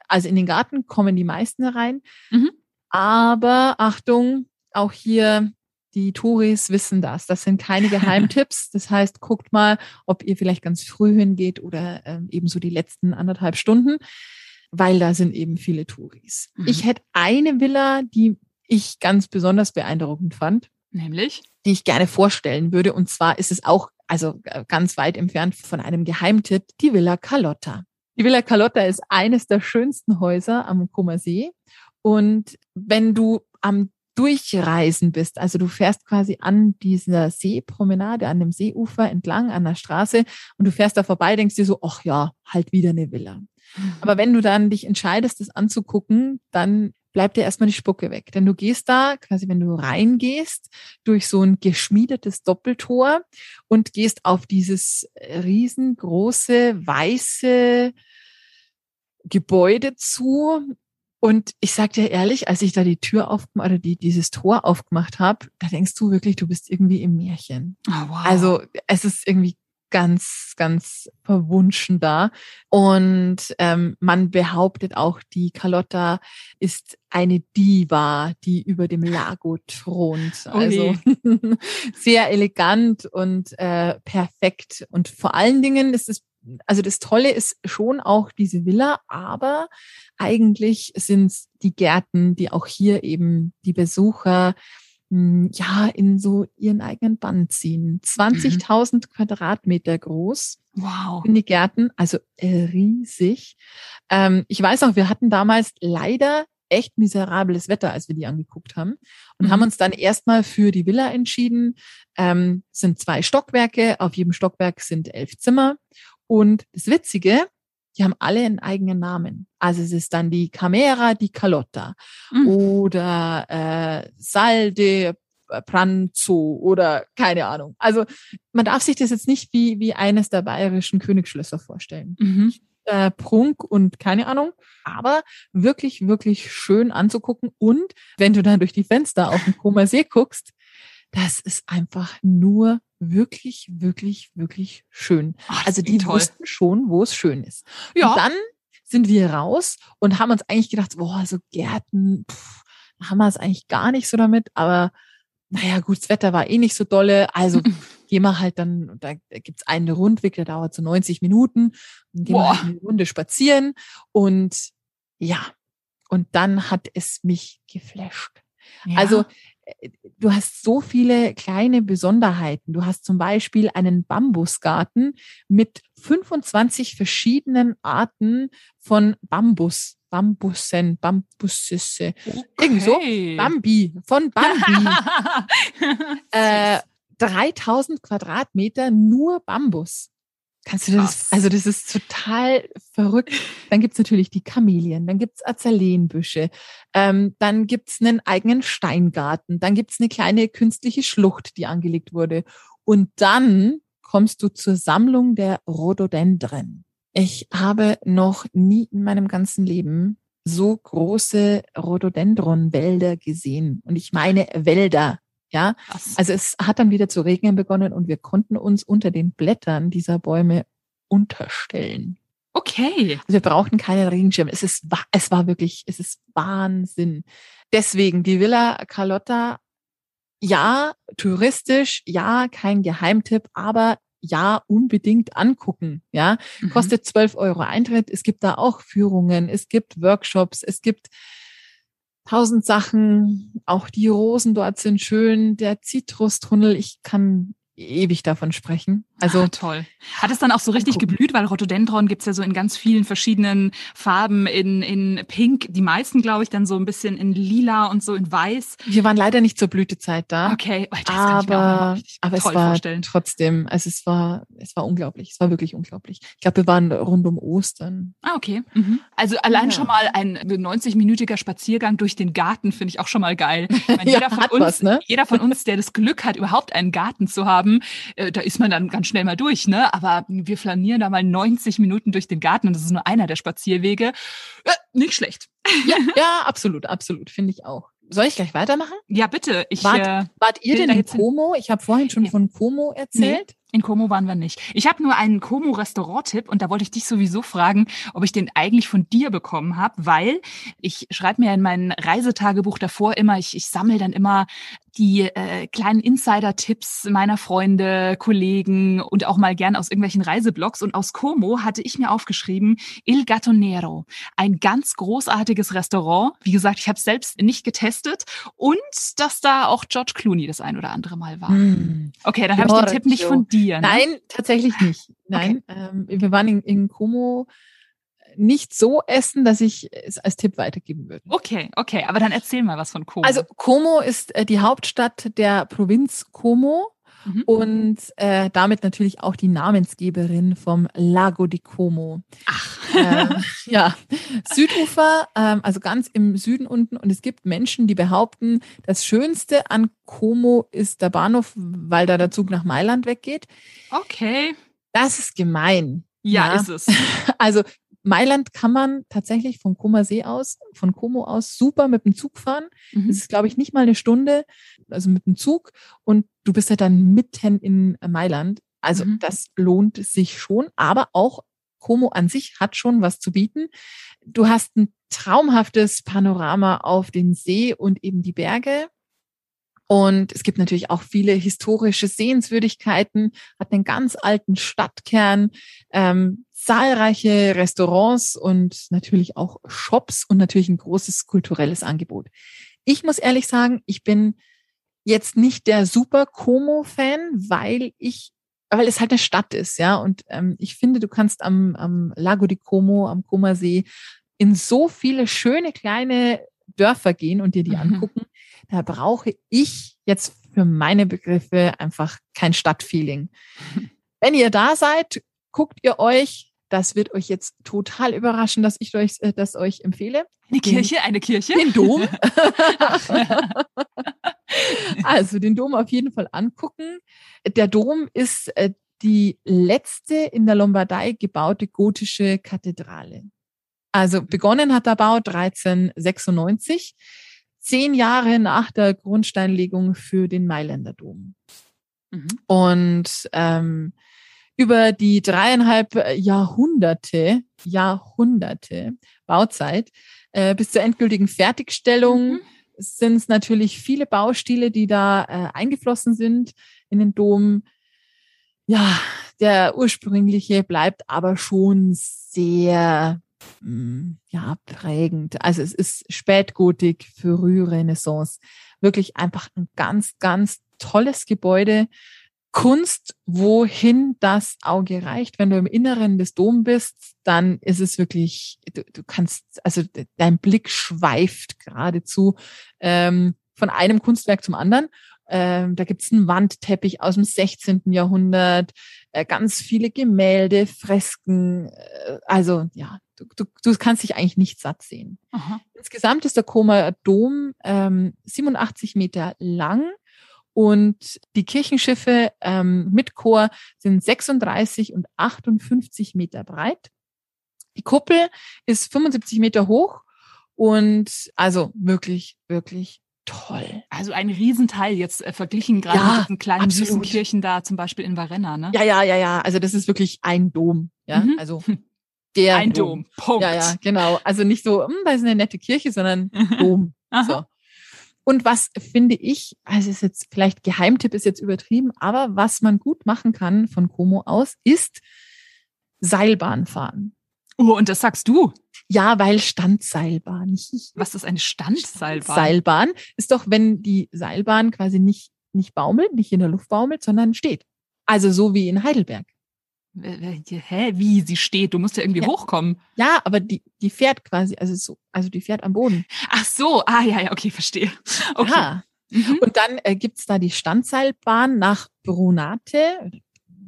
also in den Garten kommen die meisten rein. Mhm. Aber Achtung, auch hier die Touris wissen das. Das sind keine [LAUGHS] Geheimtipps. Das heißt, guckt mal, ob ihr vielleicht ganz früh hingeht oder ähm, eben so die letzten anderthalb Stunden, weil da sind eben viele Touris. Mhm. Ich hätte eine Villa, die ich ganz besonders beeindruckend fand. Nämlich? Die ich gerne vorstellen würde. Und zwar ist es auch, also äh, ganz weit entfernt von einem Geheimtipp, die Villa Carlotta. Die Villa Carlotta ist eines der schönsten Häuser am Comer See. Und wenn du am Durchreisen bist, also du fährst quasi an dieser Seepromenade, an dem Seeufer entlang, an der Straße und du fährst da vorbei, denkst dir so, ach ja, halt wieder eine Villa. Mhm. Aber wenn du dann dich entscheidest, das anzugucken, dann bleibt dir erstmal die Spucke weg. Denn du gehst da, quasi wenn du reingehst, durch so ein geschmiedetes Doppeltor und gehst auf dieses riesengroße, weiße Gebäude zu. Und ich sag dir ehrlich, als ich da die Tür aufgemacht oder die, dieses Tor aufgemacht habe, da denkst du wirklich, du bist irgendwie im Märchen. Oh, wow. Also es ist irgendwie ganz, ganz verwunschen da. Und ähm, man behauptet auch, die Carlotta ist eine Diva, die über dem Lago thront. Also [LAUGHS] sehr elegant und äh, perfekt. Und vor allen Dingen ist es also das Tolle ist schon auch diese Villa, aber eigentlich sind es die Gärten, die auch hier eben die Besucher ja, in so ihren eigenen Bann ziehen. 20.000 mhm. Quadratmeter groß. Wow. In die Gärten, also äh, riesig. Ähm, ich weiß auch, wir hatten damals leider echt miserables Wetter, als wir die angeguckt haben und mhm. haben uns dann erstmal für die Villa entschieden. Ähm, sind zwei Stockwerke, auf jedem Stockwerk sind elf Zimmer. Und das Witzige, die haben alle einen eigenen Namen. Also es ist dann die Camera di Calotta mhm. oder äh, Salde Pranzo oder keine Ahnung. Also man darf sich das jetzt nicht wie, wie eines der bayerischen Königsschlösser vorstellen. Mhm. Äh, Prunk und keine Ahnung, aber wirklich, wirklich schön anzugucken. Und wenn du dann durch die Fenster auf den Koma See guckst, das ist einfach nur wirklich, wirklich, wirklich schön. Ach, also die toll. wussten schon, wo es schön ist. Ja. Und dann sind wir raus und haben uns eigentlich gedacht, boah, so Gärten, pff, haben wir es eigentlich gar nicht so damit, aber naja, gut, das Wetter war eh nicht so dolle, also [LAUGHS] gehen wir halt dann, da gibt's einen Rundweg, der dauert so 90 Minuten, und gehen boah. wir halt eine Runde spazieren und ja, und dann hat es mich geflasht. Ja. Also du hast so viele kleine Besonderheiten. Du hast zum Beispiel einen Bambusgarten mit 25 verschiedenen Arten von Bambus. Bambussen, Bambussisse, okay. irgendso. Bambi, von Bambi. [LAUGHS] äh, 3000 Quadratmeter nur Bambus. Kannst du das? Also das ist total verrückt. Dann gibt's natürlich die Kamelien, dann gibt's Azalenbüsche, ähm, dann gibt's einen eigenen Steingarten, dann gibt's eine kleine künstliche Schlucht, die angelegt wurde. Und dann kommst du zur Sammlung der Rhododendren. Ich habe noch nie in meinem ganzen Leben so große Rhododendronwälder gesehen. Und ich meine Wälder. Ja, Krass. also es hat dann wieder zu regnen begonnen und wir konnten uns unter den Blättern dieser Bäume unterstellen. Okay. Also wir brauchten keinen Regenschirm. Es ist, es war wirklich, es ist Wahnsinn. Deswegen die Villa Carlotta, ja, touristisch, ja, kein Geheimtipp, aber ja, unbedingt angucken. Ja, mhm. kostet 12 Euro Eintritt. Es gibt da auch Führungen, es gibt Workshops, es gibt tausend Sachen. Auch die Rosen dort sind schön. Der Zitrustunnel, ich kann ewig davon sprechen. Also ah, toll. Hat es dann auch so richtig angucken. geblüht, weil Rhododendron gibt's ja so in ganz vielen verschiedenen Farben, in, in Pink, die meisten, glaube ich, dann so ein bisschen in Lila und so in Weiß. Wir waren leider nicht zur Blütezeit da. Okay, oh, das aber, kann ich mir aber es war vorstellen. trotzdem, also es war, es war unglaublich. Es war wirklich unglaublich. Ich glaube, wir waren rund um Ostern. Ah, okay. Mhm. Also allein ja. schon mal ein 90-minütiger Spaziergang durch den Garten finde ich auch schon mal geil. Meine, [LAUGHS] ja, jeder, von uns, was, ne? jeder von uns, der das Glück hat, überhaupt einen Garten zu haben, äh, da ist man dann ganz schnell mal durch, ne? Aber wir flanieren da mal 90 Minuten durch den Garten und das ist nur einer der Spazierwege. Äh, nicht schlecht. Ja, [LAUGHS] ja absolut, absolut, finde ich auch. Soll ich gleich weitermachen? Ja, bitte. Ich, wart, äh, wart ihr denn in Como? Ich habe vorhin schon ja. von Como erzählt. Nee. In Como waren wir nicht. Ich habe nur einen Como-Restaurant-Tipp und da wollte ich dich sowieso fragen, ob ich den eigentlich von dir bekommen habe, weil ich schreibe mir in mein Reisetagebuch davor immer, ich, ich sammle dann immer die äh, kleinen Insider-Tipps meiner Freunde, Kollegen und auch mal gern aus irgendwelchen Reiseblogs. Und aus Como hatte ich mir aufgeschrieben Il Gattonero, ein ganz großartiges Restaurant. Wie gesagt, ich habe es selbst nicht getestet und dass da auch George Clooney das ein oder andere Mal war. Mm. Okay, dann habe ich den Tipp nicht von dir dir, ne? Nein, tatsächlich nicht. Nein, okay. ähm, wir waren in, in Como nicht so essen, dass ich es als Tipp weitergeben würde. Okay, okay, aber dann erzähl mal was von Como. Also Como ist äh, die Hauptstadt der Provinz Como mhm. und äh, damit natürlich auch die Namensgeberin vom Lago di Como. Ach. Äh, [LAUGHS] ja, Südufer, ähm, also ganz im Süden unten. Und es gibt Menschen, die behaupten, das Schönste an Como ist der Bahnhof, weil da der Zug nach Mailand weggeht. Okay. Das ist gemein. Ja, ja, ist es. [LAUGHS] Also Mailand kann man tatsächlich vom Como See aus, von Como aus super mit dem Zug fahren. Mhm. Das ist, glaube ich, nicht mal eine Stunde, also mit dem Zug. Und du bist ja dann mitten in Mailand. Also Mhm. das lohnt sich schon, aber auch Como an sich hat schon was zu bieten. Du hast ein traumhaftes Panorama auf den See und eben die Berge. Und es gibt natürlich auch viele historische Sehenswürdigkeiten, hat einen ganz alten Stadtkern, ähm, zahlreiche Restaurants und natürlich auch Shops und natürlich ein großes kulturelles Angebot. Ich muss ehrlich sagen, ich bin jetzt nicht der super Como-Fan, weil ich, weil es halt eine Stadt ist, ja. Und ähm, ich finde, du kannst am, am Lago di Como, am Comersee, in so viele schöne kleine Dörfer gehen und dir die Mhm. angucken. Da brauche ich jetzt für meine Begriffe einfach kein Stadtfeeling. [LAUGHS] Wenn ihr da seid, guckt ihr euch. Das wird euch jetzt total überraschen, dass ich euch äh, das euch empfehle. Eine Kirche, eine Kirche. Den Dom. [LAUGHS] [LAUGHS] also den Dom auf jeden Fall angucken. Der Dom ist äh, die letzte in der Lombardei gebaute gotische Kathedrale. Also begonnen hat der Bau 1396, zehn Jahre nach der Grundsteinlegung für den Mailänder Dom. Mhm. Und ähm, über die dreieinhalb Jahrhunderte, Jahrhunderte Bauzeit äh, bis zur endgültigen Fertigstellung Mhm. sind es natürlich viele Baustile, die da äh, eingeflossen sind in den Dom. Ja, der ursprüngliche bleibt aber schon sehr ja, prägend. Also es ist Spätgotik, frühe Renaissance. Wirklich einfach ein ganz, ganz tolles Gebäude. Kunst, wohin das Auge reicht. Wenn du im Inneren des Dom bist, dann ist es wirklich, du, du kannst, also de- dein Blick schweift geradezu ähm, von einem Kunstwerk zum anderen. Ähm, da gibt's einen Wandteppich aus dem 16. Jahrhundert, äh, ganz viele Gemälde, Fresken. Äh, also ja, du, du, du kannst dich eigentlich nicht satt sehen. Aha. Insgesamt ist der Koma Dom ähm, 87 Meter lang und die Kirchenschiffe ähm, mit Chor sind 36 und 58 Meter breit. Die Kuppel ist 75 Meter hoch und also wirklich, wirklich toll. Also ein Riesenteil jetzt äh, verglichen gerade Ja, mit diesen kleinen süßen. Kirchen da, zum Beispiel in Varenna, ne? Ja, ja, ja, ja. Also das ist wirklich ein Dom. Ja, Mhm. also [LAUGHS] der Ein Dom. Punkt. Ja, ja, genau. Also nicht so, hm, da ist eine nette Kirche, sondern [LAUGHS] Dom. So. Und was finde ich, also ist jetzt vielleicht Geheimtipp ist jetzt übertrieben, aber was man gut machen kann von Como aus, ist Seilbahn fahren. Oh, und das sagst du. Ja, weil Standseilbahn. [LAUGHS] Was ist eine Standseilbahn? Seilbahn ist doch, wenn die Seilbahn quasi nicht, nicht baumelt, nicht in der Luft baumelt, sondern steht. Also so wie in Heidelberg. Hä, wie? Sie steht. Du musst ja irgendwie Ja. hochkommen. Ja, aber die, die fährt quasi, also so, also die fährt am Boden. Ach so. Ah, ja, ja, okay, verstehe. Okay. Ja. Mhm. Und dann äh, gibt's da die Standseilbahn nach Brunate.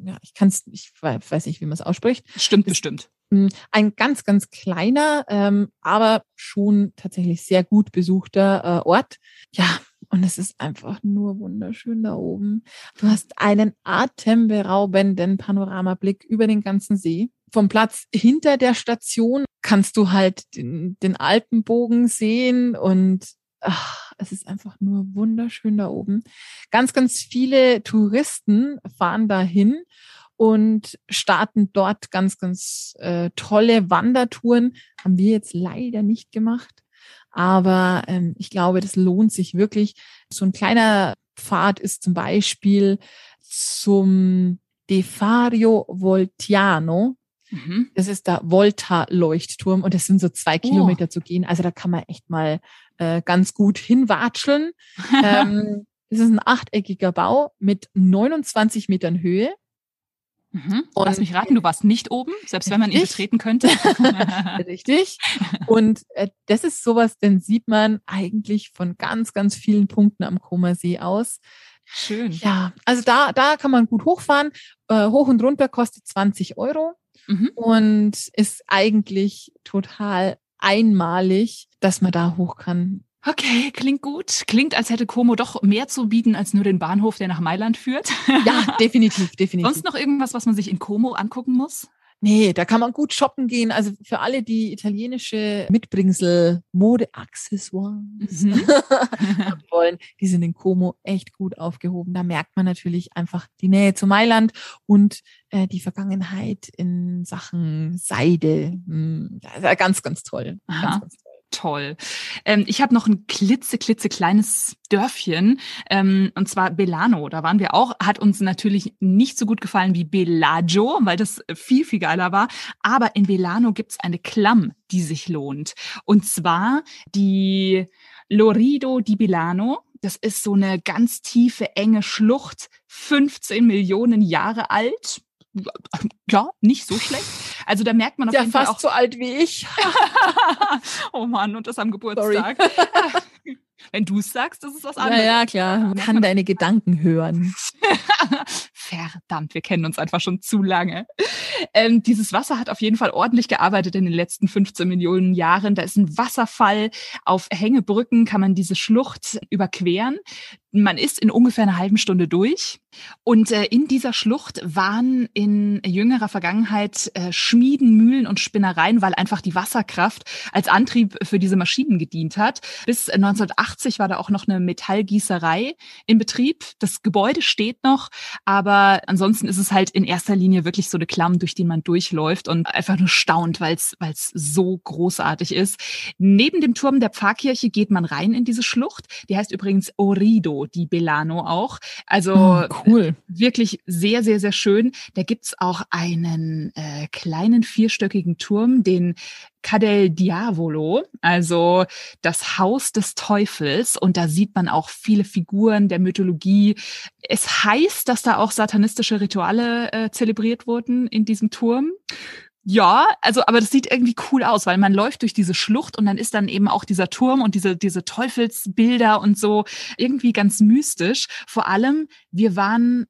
Ja, ich kann's, ich we- weiß nicht, wie man es ausspricht. Stimmt bestimmt. Mm, Ein ganz, ganz kleiner, ähm, aber schon tatsächlich sehr gut besuchter äh, Ort. Ja, und es ist einfach nur wunderschön da oben. Du hast einen atemberaubenden Panoramablick über den ganzen See. Vom Platz hinter der Station kannst du halt den, den Alpenbogen sehen und ach, es ist einfach nur wunderschön da oben. Ganz, ganz viele Touristen fahren dahin und starten dort ganz, ganz äh, tolle Wandertouren. Haben wir jetzt leider nicht gemacht. Aber ähm, ich glaube, das lohnt sich wirklich. So ein kleiner Pfad ist zum Beispiel zum Defario Voltiano. Mhm. Das ist der Volta-Leuchtturm und das sind so zwei Oh. Kilometer zu gehen. Also da kann man echt mal äh, ganz gut hinwatscheln. [LAUGHS] ähm, es ist ein achteckiger Bau mit 29 Metern Höhe. Mhm. Und- Lass mich raten, du warst nicht oben, selbst wenn man ihn betreten könnte. [LAUGHS] Richtig. Und äh, das ist sowas, den sieht man eigentlich von ganz, ganz vielen Punkten am Comersee aus. Schön. Ja, also da, da kann man gut hochfahren. Äh, hoch und runter kostet 20 Euro Mhm. und ist eigentlich total einmalig, dass man da hoch kann. Okay, klingt gut. Klingt, als hätte Como doch mehr zu bieten als nur den Bahnhof, der nach Mailand führt. Ja, [LAUGHS] definitiv, definitiv. Sonst noch irgendwas, was man sich in Como angucken muss? Nee, da kann man gut shoppen gehen. Also für alle, die italienische Mitbringsel, Mode-Accessoires Mhm. [LAUGHS] haben wollen, die sind in Como echt gut aufgehoben. Da merkt man natürlich einfach die Nähe zu Mailand und äh, die Vergangenheit in Sachen Seide. Hm, ja ganz, ganz toll. Ganz, ganz toll. Toll. Ähm, ich habe noch ein klitze, klitze kleines Dörfchen, ähm, und zwar Belano. Da waren wir auch. Hat uns natürlich nicht so gut gefallen wie Bellagio, weil das viel, viel geiler war. Aber in Belano gibt's eine Klamm, die sich lohnt. Und zwar die Lorido di Belano. Das ist so eine ganz tiefe, enge Schlucht, 15 Millionen Jahre alt. Ja, nicht so schlecht. Also da merkt man auf Ja, jeden Fall fast auch, so alt wie ich. [LAUGHS] oh Mann, und das am Geburtstag. [LAUGHS] Wenn du es sagst, das ist was Ja, anderes. ja, klar. [LAUGHS] Man kann deine Gedanken hören. [LAUGHS] Verdammt, wir kennen uns einfach schon zu lange. Ähm, dieses Wasser hat auf jeden Fall ordentlich gearbeitet in den letzten 15 Millionen Jahren. Da ist ein Wasserfall. Auf Hängebrücken kann man diese Schlucht überqueren. Man ist in ungefähr einer halben Stunde durch. Und äh, in dieser Schlucht waren in jüngerer Vergangenheit äh, Schmieden, Mühlen und Spinnereien, weil einfach die Wasserkraft als Antrieb für diese Maschinen gedient hat. Bis 1980 war da auch noch eine Metallgießerei in Betrieb. Das Gebäude steht noch, aber ansonsten ist es halt in erster Linie wirklich so eine Klamm, durch die man durchläuft und einfach nur staunt, weil es weil es so großartig ist. Neben dem Turm der Pfarrkirche geht man rein in diese Schlucht. Die heißt übrigens Orido di Belano auch. Also Oh, cool. wirklich sehr, sehr, sehr schön. Da gibt's auch einen äh, kleinen vierstöckigen Turm, den Cadel Diavolo, also das Haus des Teufels. Und da sieht man auch viele Figuren der Mythologie. Es heißt, dass da auch satanistische Rituale äh, zelebriert wurden in diesem Turm. Ja, also, aber das sieht irgendwie cool aus, weil man läuft durch diese Schlucht und dann ist dann eben auch dieser Turm und diese, diese Teufelsbilder und so irgendwie ganz mystisch. Vor allem, wir waren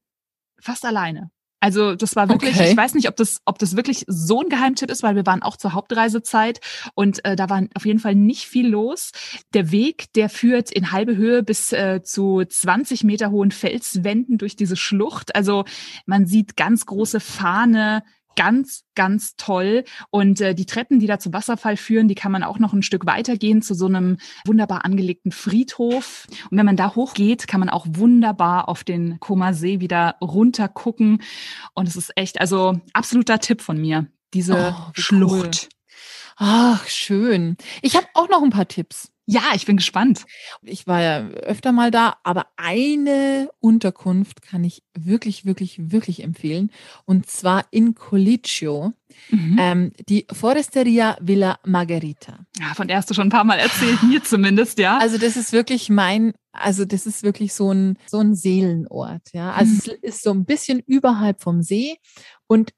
fast alleine. Also das war wirklich, Okay. ich weiß nicht, ob das, ob das wirklich so ein Geheimtipp ist, weil wir waren auch zur Hauptreisezeit und äh, da war auf jeden Fall nicht viel los. Der Weg, der führt in halbe Höhe bis äh, zu 20 Meter hohen Felswänden durch diese Schlucht. Also man sieht ganz große Fahne, ganz, ganz toll. Und äh, die Treppen, die da zum Wasserfall führen, die kann man auch noch ein Stück weitergehen zu so einem wunderbar angelegten Friedhof. Und wenn man da hochgeht, kann man auch wunderbar auf den Koma See wieder runter gucken. Und es ist echt, also absoluter Tipp von mir. Diese Oh, Schlucht. Ach, schön. Ich habe auch noch ein paar Tipps. Ja, ich bin gespannt. Ich war ja öfter mal da, aber eine Unterkunft kann ich wirklich, wirklich, wirklich empfehlen. Und zwar in Colicchio, Mhm. ähm, die Foresteria Villa Margherita. Ja, von der hast du schon ein paar Mal erzählt, mir zumindest, ja. Also das ist wirklich mein, also das ist wirklich so ein, so ein Seelenort, ja. Also Mhm. es ist so ein bisschen überhalb vom See und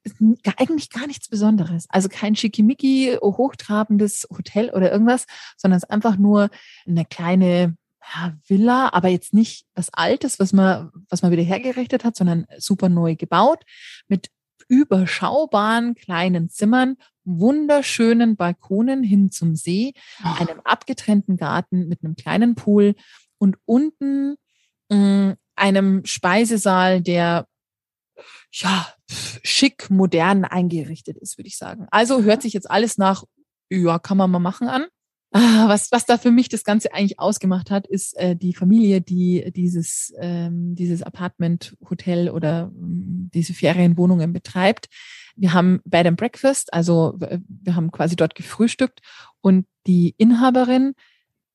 eigentlich gar nichts Besonderes. Also kein schickimicki, hochtrabendes Hotel oder irgendwas, sondern es ist einfach nur eine kleine ja, Villa, aber jetzt nicht was Altes, was man, was man wieder hergerichtet hat, sondern super neu gebaut mit überschaubaren kleinen Zimmern, wunderschönen Balkonen hin zum See, Oh, einem abgetrennten Garten mit einem kleinen Pool und unten mh, einem Speisesaal, der ja schick modern eingerichtet ist, würde ich sagen. Also hört sich jetzt alles nach, ja, kann man mal machen an. Ah, Was, was da für mich das Ganze eigentlich ausgemacht hat, ist äh, die Familie, die dieses, ähm, dieses Apartment, Hotel oder ähm, diese Ferienwohnungen betreibt. Wir haben Bed and Breakfast, also wir haben quasi dort gefrühstückt und die Inhaberin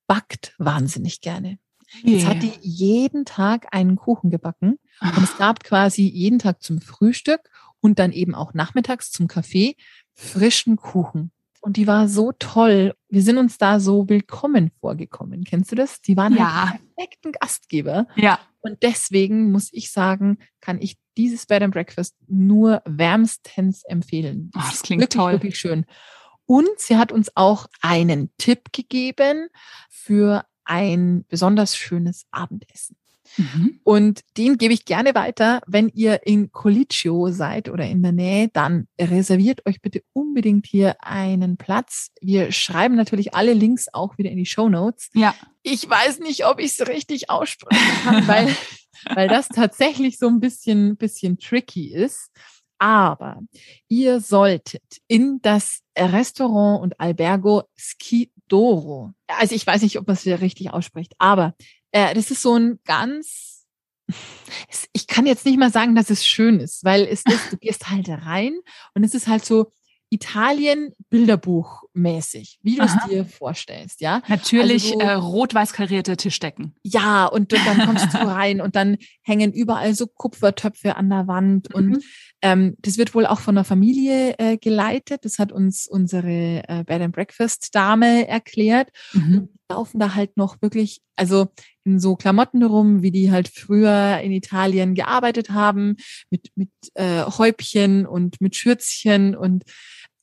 backt wahnsinnig gerne. Jetzt hat die jeden Tag einen Kuchen gebacken und es gab quasi jeden Tag zum Frühstück und dann eben auch nachmittags zum Kaffee frischen Kuchen. Und die war so toll. Wir sind uns da so willkommen vorgekommen. Kennst du das? Die waren Ja. halt perfekten Gastgeber. ja. Und deswegen muss ich sagen, kann ich dieses Bed and Breakfast nur wärmstens empfehlen. Oh, das klingt wirklich, toll. Wirklich schön. Und sie hat uns auch einen Tipp gegeben für ein besonders schönes Abendessen. Mhm. Und den gebe ich gerne weiter. Wenn ihr in Colicchio seid oder in der Nähe, dann reserviert euch bitte unbedingt hier einen Platz. Wir schreiben natürlich alle Links auch wieder in die Show Notes. Ja. Ich weiß nicht, ob ich es richtig aussprechen kann, [LAUGHS] weil, weil das tatsächlich so ein bisschen, bisschen tricky ist. Aber ihr solltet in das Restaurant und Albergo Skidoro. Also ich weiß nicht, ob man es wieder richtig ausspricht, aber äh, das ist so ein ganz ich kann jetzt nicht mal sagen, dass es schön ist, weil es ist, du [LAUGHS] gehst halt rein und es ist halt so Italien Bilderbuch mäßig, wie du es dir vorstellst, ja? Natürlich also so, äh, rot-weiß karierte Tischdecken. Ja, und, und dann kommst du [LAUGHS] rein und dann hängen überall so Kupfertöpfe an der Wand mhm. und ähm, das wird wohl auch von der Familie äh, geleitet. Das hat uns unsere äh, Bed and Breakfast Dame erklärt. Mhm. Laufen da halt noch wirklich, also in so Klamotten rum, wie die halt früher in Italien gearbeitet haben, mit mit äh, Häubchen und mit Schürzchen und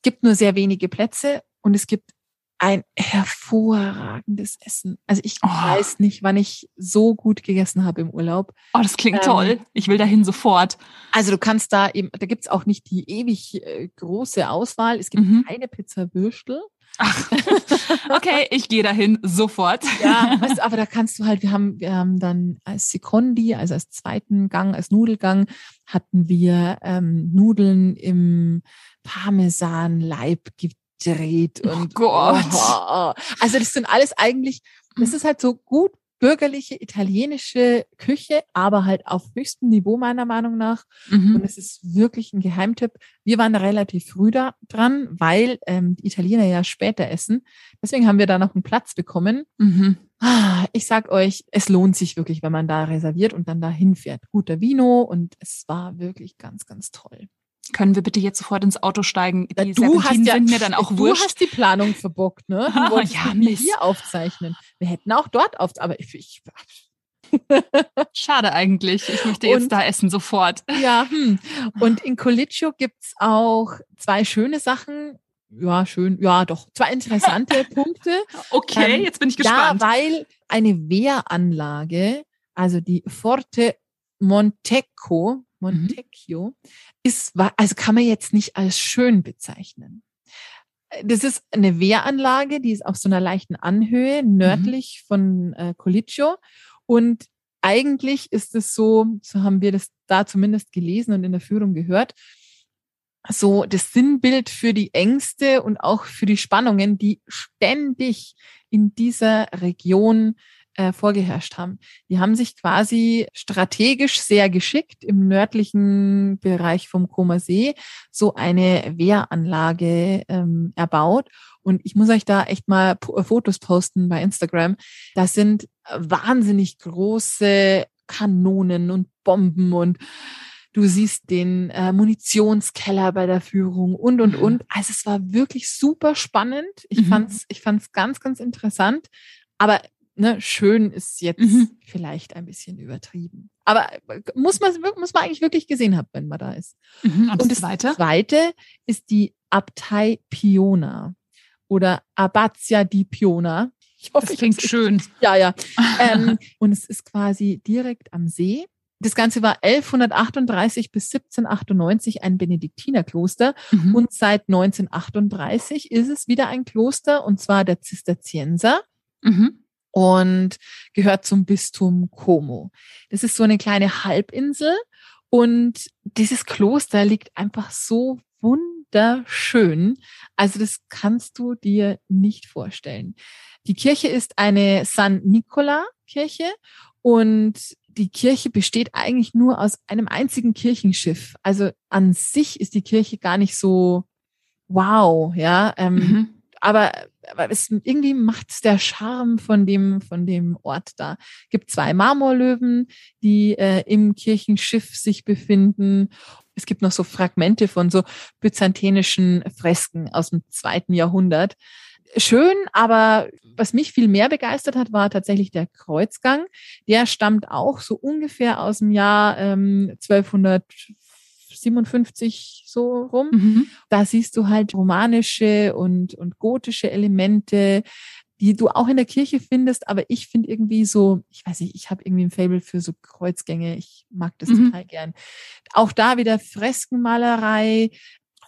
gibt nur sehr wenige Plätze und es gibt ein hervorragendes Essen. Also ich oh. weiß nicht, wann ich so gut gegessen habe im Urlaub. Oh, das klingt ähm, toll. Ich will dahin sofort. Also du kannst da eben, da gibt's auch nicht die ewig äh, große Auswahl. Es gibt mhm. keine Pizza Würstel. Ach, [LAUGHS] okay, ich gehe dahin sofort. Ja, [LAUGHS] weißt, aber da kannst du halt, wir haben, wir haben dann als Secondi, also als zweiten Gang, als Nudelgang, hatten wir ähm, Nudeln im Parmesan-Leib gedreht oh und oh Gott. Oh, also das sind alles eigentlich, das ist halt so gut bürgerliche italienische Küche, aber halt auf höchstem Niveau meiner Meinung nach. Mhm. Und es ist wirklich ein Geheimtipp. Wir waren da relativ früh da dran, weil ähm, die Italiener ja später essen. Deswegen haben wir da noch einen Platz bekommen. Mhm. Ah, ich sag euch, es lohnt sich wirklich, wenn man da reserviert und dann da hinfährt. Guter Vino und es war wirklich ganz, ganz toll. Können wir bitte jetzt sofort ins Auto steigen? Die du hast ja, sind mir dann [LAUGHS] auch du wurscht. Du hast die Planung verbockt, ne? Du [LAUGHS] wolltest ja, hier aufzeichnen. Wir hätten auch dort auf, aber ich, ich [LAUGHS] Schade eigentlich. Ich möchte jetzt und, da essen sofort. Ja, hm. und in Colicchio gibt's auch zwei schöne Sachen. Ja, schön. Ja, doch. Zwei interessante Punkte. Okay, ähm, jetzt bin ich gespannt. Ja, weil eine Wehranlage, also die Forte Montecco, Montecchio, mhm. ist, also kann man jetzt nicht als schön bezeichnen. Das ist eine Wehranlage, die ist auf so einer leichten Anhöhe nördlich mhm. von äh, Colicchio. Und eigentlich ist es so, so haben wir das da zumindest gelesen und in der Führung gehört, so das Sinnbild für die Ängste und auch für die Spannungen, die ständig in dieser Region äh, vorgeherrscht haben. Die haben sich quasi strategisch sehr geschickt im nördlichen Bereich vom Koma See so eine Wehranlage ähm, erbaut. Und ich muss euch da echt mal äh, Fotos posten bei Instagram. Das sind wahnsinnig große Kanonen und Bomben und du siehst den äh, Munitionskeller bei der Führung und und mhm. und. Also es war wirklich super spannend. Ich mhm. fand's, ich fand's ganz, ganz interessant. Aber ne, schön ist jetzt mhm. vielleicht ein bisschen übertrieben. Aber äh, muss man, muss man eigentlich wirklich gesehen haben, wenn man da ist. Mhm, und, und das zweite? zweite ist die Abtei Piona oder Abbazia di Piona. Ich hoffe, das klingt schön. Ja, ja. [LAUGHS] ähm, und es ist quasi direkt am See. Das Ganze war 1138 bis 1798 ein Benediktinerkloster mhm. und seit 1938 ist es wieder ein Kloster und zwar der Zisterzienser. Mhm und gehört zum Bistum Como. Das ist so eine kleine Halbinsel und dieses Kloster liegt einfach so wunderschön. Also das kannst du dir nicht vorstellen. Die Kirche ist eine San Nicola Kirche und die Kirche besteht eigentlich nur aus einem einzigen Kirchenschiff. Also an sich ist die Kirche gar nicht so wow, ja. Ähm, mhm aber, aber es irgendwie macht der Charme von dem, von dem Ort da. Gibt zwei Marmorlöwen, die äh, im Kirchenschiff sich befinden. Es gibt noch so Fragmente von so byzantinischen Fresken aus dem zweiten Jahrhundert. Schön, aber was mich viel mehr begeistert hat, war tatsächlich der Kreuzgang. Der stammt auch so ungefähr aus dem Jahr ähm, 1200 57 so rum. Mhm. Da siehst du halt romanische und, und gotische Elemente, die du auch in der Kirche findest, aber ich finde irgendwie so, ich weiß nicht, ich habe irgendwie ein Fable für so Kreuzgänge, ich mag das mhm. total gern. Auch da wieder Freskenmalerei,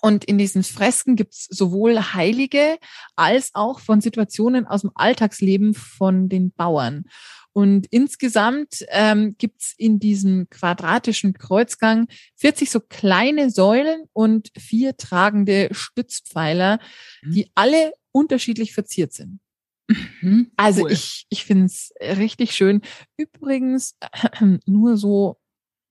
und in diesen Fresken gibt es sowohl Heilige als auch von Situationen aus dem Alltagsleben von den Bauern. Und insgesamt ähm, gibt's in diesem quadratischen Kreuzgang 40 so kleine Säulen und vier tragende Stützpfeiler, Mhm. die alle unterschiedlich verziert sind. Mhm, Also cool. ich, ich finde es richtig schön. Übrigens, [CLEARS THROAT] nur so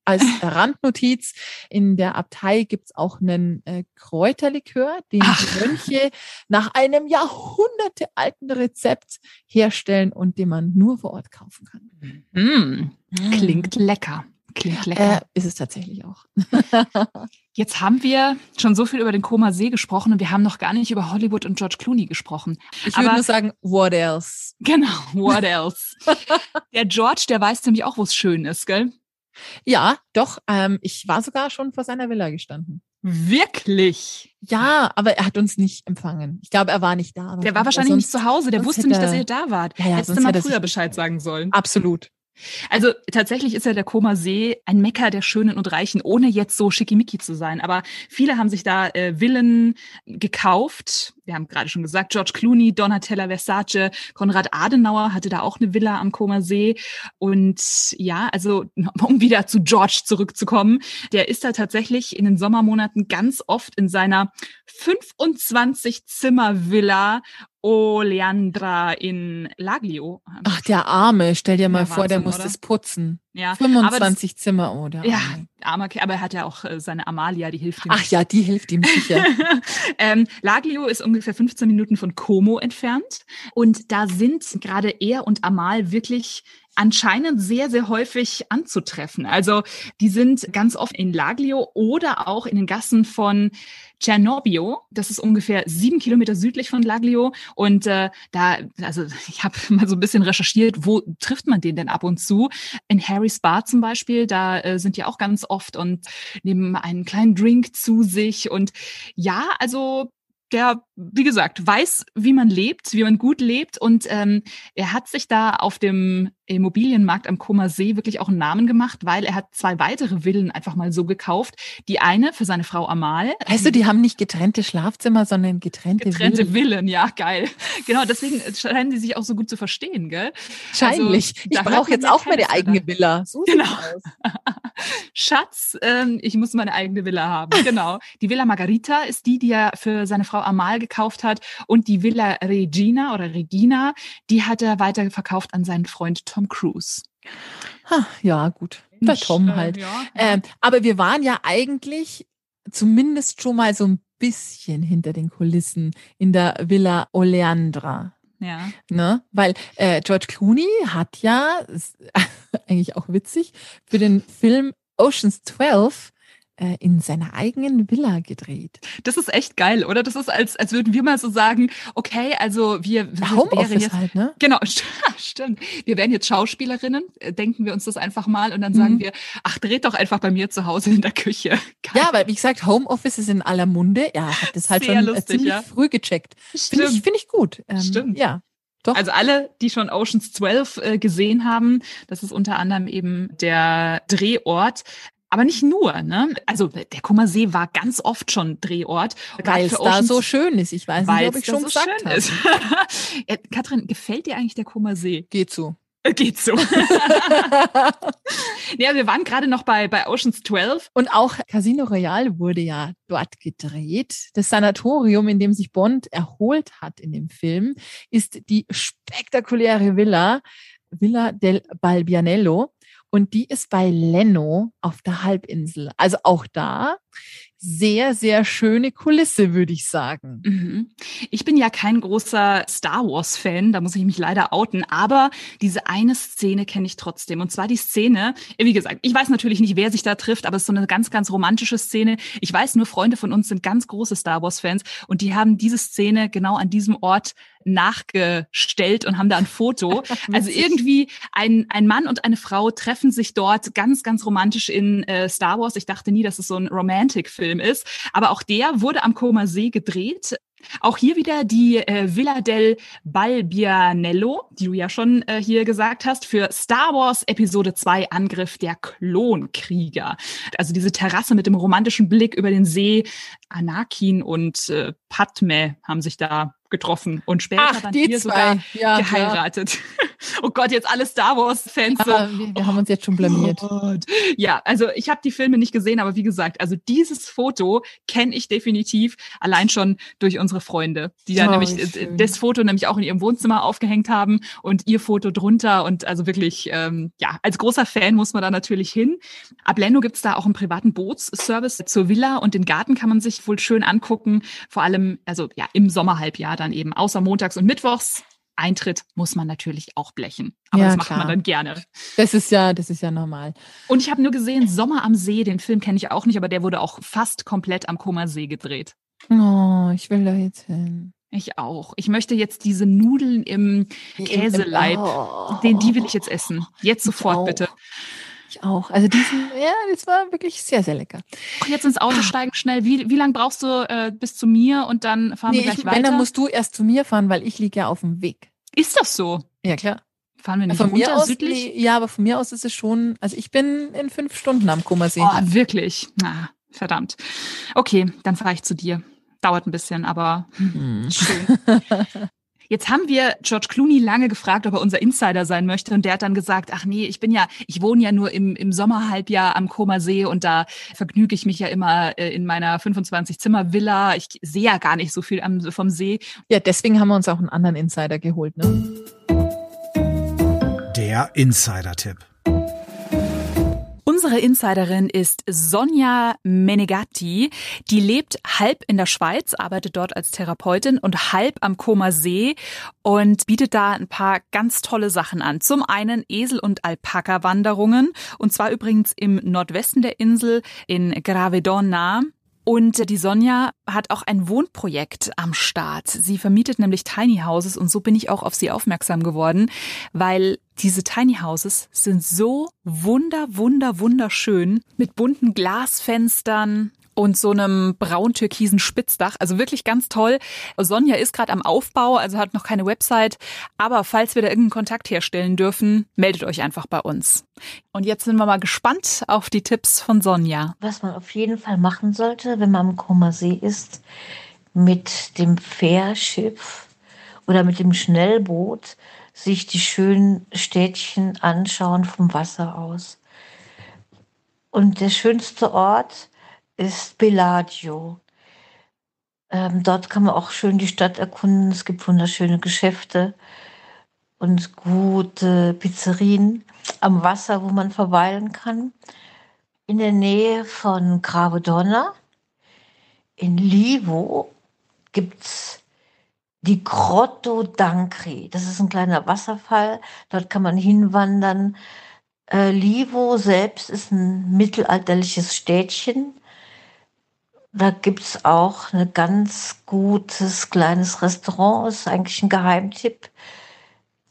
als Randnotiz, in der Abtei gibt's auch einen äh, Kräuterlikör, den Ach. die Mönche nach einem jahrhundertealten Rezept herstellen und den man nur vor Ort kaufen kann. Mhm. Klingt lecker. Klingt lecker. Äh, ist es tatsächlich auch. [LAUGHS] Jetzt haben wir schon so viel über den Koma See gesprochen und wir haben noch gar nicht über Hollywood und George Clooney gesprochen. Ich würde Aber- nur sagen, what else? Genau, what else? [LAUGHS] der George, der weiß nämlich auch, wo es schön ist, gell? Ja, doch, ähm, ich war sogar schon vor seiner Villa gestanden. Wirklich? Ja, aber er hat uns nicht empfangen. Ich glaube, er war nicht da. Der war wahrscheinlich nicht zu Hause, der sonst wusste nicht, dass er- ihr da wart. Ja, ja, Hättest du sonst mal er früher Bescheid sagen sollen. Absolut. Also tatsächlich ist ja der Koma See ein Mecker der Schönen und Reichen, ohne jetzt so schickimicki zu sein. Aber viele haben sich da äh, Villen gekauft. Wir haben gerade schon gesagt, George Clooney, Donatella Versace, Konrad Adenauer hatte da auch eine Villa am Koma See. Und ja, also [LAUGHS] um wieder zu George zurückzukommen, der ist da tatsächlich in den Sommermonaten ganz oft in seiner 25-Zimmer-Villa Oleandra in Laglio. Ach, der Arme, stell dir mal Ja, vor, der Wahnsinn, muss oder? das putzen. Ja, 25 Zimmer, oh, der Ja, Arme. armer Kerl, aber er hat ja auch äh, seine Amalia, die hilft ihm. Ach ja, die hilft ihm sicher. [LAUGHS] ähm, Laglio ist ungefähr 15 Minuten von Como entfernt und da sind gerade er und Amal wirklich anscheinend sehr, sehr häufig anzutreffen. Also die sind ganz oft in Laglio oder auch in den Gassen von Cernobbio. Das ist ungefähr sieben Kilometer südlich von Laglio. Und äh, da, also [LAUGHS] ich habe mal so ein bisschen recherchiert, wo trifft man den denn ab und zu? In Harry's Bar zum Beispiel, da äh, sind die auch ganz oft und nehmen einen kleinen Drink zu sich. Und ja, also der, wie gesagt, weiß, wie man lebt, wie man gut lebt. Und ähm, er hat sich da auf dem Immobilienmarkt am Koma See wirklich auch einen Namen gemacht, weil er hat zwei weitere Villen einfach mal so gekauft. Die eine für seine Frau Amal. Weißt du, die haben nicht getrennte Schlafzimmer, sondern getrennte, Getrennte Villen. Villen, ja, geil. [LAUGHS] Genau, deswegen scheinen die sich auch so gut zu verstehen, gell? Wahrscheinlich. Also, ich brauche jetzt auch meine eigene. Villa. So Genau. [LAUGHS] Schatz, ähm, ich muss meine eigene Villa haben. Genau. Die Villa Margarita ist die, die er für seine Frau Amal gekauft hat. Und die Villa Regina oder Regina, die hat er weiterverkauft an seinen Freund Tom Cruise. Ha, ja, gut. Der Tom äh, halt. Ja, Ähm, aber wir waren ja eigentlich zumindest schon mal so ein bisschen hinter den Kulissen in der Villa Oleandra. ja. Ne? Weil äh, George Clooney hat ja, ist [LAUGHS] eigentlich auch witzig, für den Film Oceans 12 äh, in seiner eigenen Villa gedreht. Das ist echt geil, oder? Das ist, als, als würden wir mal so sagen, okay, also wir, wir Homeoffice jetzt halt, ne? Genau, [LAUGHS] stimmt. Wir wären jetzt Schauspielerinnen, äh, denken wir uns das einfach mal und dann sagen Mhm. wir, ach, dreht doch einfach bei mir zu Hause in der Küche. [LAUGHS] Geil. Ja, weil wie gesagt, Homeoffice ist in aller Munde. Er hat das halt Sehr schon äh, lustig, ziemlich ja. früh gecheckt. Finde ich, find ich gut. Ähm, Stimmt. Ja, doch. Also alle, die schon Oceans 12 äh, gesehen haben, das ist unter anderem eben der Drehort. Aber nicht nur, ne? Also der Kummersee war ganz oft schon Drehort. Weil es da so schön ist. Ich weiß nicht, ob ich schon so gesagt schön habe. ist. [LAUGHS] Katrin, gefällt dir eigentlich der Kummersee? Geht so. Äh, Geht so. [LAUGHS] ja, wir waren gerade noch bei, bei Oceans 12. Und auch Casino Royale wurde ja dort gedreht. Das Sanatorium, in dem sich Bond erholt hat in dem Film, ist die spektakuläre Villa, Villa del Balbianello. Und die ist bei Leno auf der Halbinsel. Also auch da sehr, sehr schöne Kulisse, würde ich sagen. Mhm. Ich bin ja kein großer Star Wars-Fan, da muss ich mich leider outen, aber diese eine Szene kenne ich trotzdem. Und zwar die Szene, wie gesagt, ich weiß natürlich nicht, wer sich da trifft, aber es ist so eine ganz, ganz romantische Szene. Ich weiß nur, Freunde von uns sind ganz große Star Wars-Fans und die haben diese Szene genau an diesem Ort nachgestellt und haben da ein Foto. [LAUGHS] Also irgendwie ein, ein Mann und eine Frau treffen sich dort ganz, ganz romantisch in äh, Star Wars. Ich dachte nie, dass es so ein Romantic-Film ist. Aber auch der wurde am Koma See gedreht. Auch hier wieder die äh, Villa del Balbianello, die du ja schon äh, hier gesagt hast, für Star Wars Episode 2 Angriff der Klonkrieger. Also diese Terrasse mit dem romantischen Blick über den See. Anakin und äh, Padme haben sich da getroffen und später Ach, dann die hier zwei. sogar Ja, ja. [LAUGHS] Oh Gott, jetzt alle Star Wars-Fans. Ja, wir, wir haben uns jetzt schon blamiert. Oh ja, also ich habe die Filme nicht gesehen, aber wie gesagt, also dieses Foto kenne ich definitiv allein schon durch unsere Freunde, die da Oh, nämlich schön. das Foto nämlich auch in ihrem Wohnzimmer aufgehängt haben und ihr Foto drunter. Und also wirklich, ähm, ja, als großer Fan muss man da natürlich hin. Ab Lendo gibt's da auch einen privaten Bootsservice zur Villa und den Garten kann man sich wohl schön angucken. Vor allem, also ja, im Sommerhalbjahr dann eben, außer montags und mittwochs. Eintritt muss man natürlich auch blechen. Aber Ja, das macht klar. man dann gerne. Das ist ja, das ist ja normal. Und ich habe nur gesehen, Sommer am See, den Film kenne ich auch nicht, aber der wurde auch fast komplett am Koma See gedreht. Oh, ich will da jetzt hin. Ich auch. Ich möchte jetzt diese Nudeln im Käseleib, Oh. den, die will ich jetzt essen. Jetzt sofort bitte. Ich auch. Also diesen, ja, das war wirklich sehr, sehr lecker. Jetzt ins Auto steigen schnell. Wie, wie lange brauchst du äh, bis zu mir und dann fahren Nee, wir gleich ich, wenn, weiter? dann musst du erst zu mir fahren, weil ich liege ja auf dem Weg. Ist das so? Ja, klar. Fahren wir nicht Von runter mir aus, südlich? nee, ja, aber von mir aus ist es schon, also ich bin in fünf Stunden am Kummersee. Oh, wirklich? Na, verdammt. Okay, dann fahre ich zu dir. Dauert ein bisschen, aber Hm. Schön. [LAUGHS] Jetzt haben wir George Clooney lange gefragt, ob er unser Insider sein möchte. Und der hat dann gesagt, ach nee, ich bin ja, ich wohne ja nur im, im Sommerhalbjahr am Koma See und da vergnüge ich mich ja immer äh, in meiner 25-Zimmer-Villa. Ich sehe ja gar nicht so viel am, vom See. Ja, deswegen haben wir uns auch einen anderen Insider geholt, ne? Der Insider-Tipp. Unsere Insiderin ist Sonja Menegatti. Die lebt halb in der Schweiz, arbeitet dort als Therapeutin und halb am Koma See und bietet da ein paar ganz tolle Sachen an. Zum einen Esel- und Alpaka-Wanderungen und zwar übrigens im Nordwesten der Insel in Gravedonna. Und die Sonja hat auch ein Wohnprojekt am Start. Sie vermietet nämlich Tiny Houses und so bin ich auch auf sie aufmerksam geworden, weil diese Tiny Houses sind so wunder, wunder, wunderschön mit bunten Glasfenstern und so einem braun-türkisen Spitzdach. Also wirklich ganz toll. Sonja ist gerade am Aufbau, also hat noch keine Website. Aber falls wir da irgendeinen Kontakt herstellen dürfen, meldet euch einfach bei uns. Und jetzt sind wir mal gespannt auf die Tipps von Sonja. Was man auf jeden Fall machen sollte, wenn man am Koma See ist, mit dem Fährschiff oder mit dem Schnellboot sich die schönen Städtchen anschauen vom Wasser aus. Und der schönste Ort ist Bellagio. Ähm, dort kann man auch schön die Stadt erkunden. Es gibt wunderschöne Geschäfte und gute Pizzerien am Wasser, wo man verweilen kann in der Nähe von Gravedonna. In Livo gibt es die Grotto d'Ancre. Das ist ein kleiner Wasserfall. Dort kann man hinwandern. Äh, Livo selbst ist ein mittelalterliches Städtchen. Da gibt es auch ein ganz gutes kleines Restaurant. Ist eigentlich ein Geheimtipp.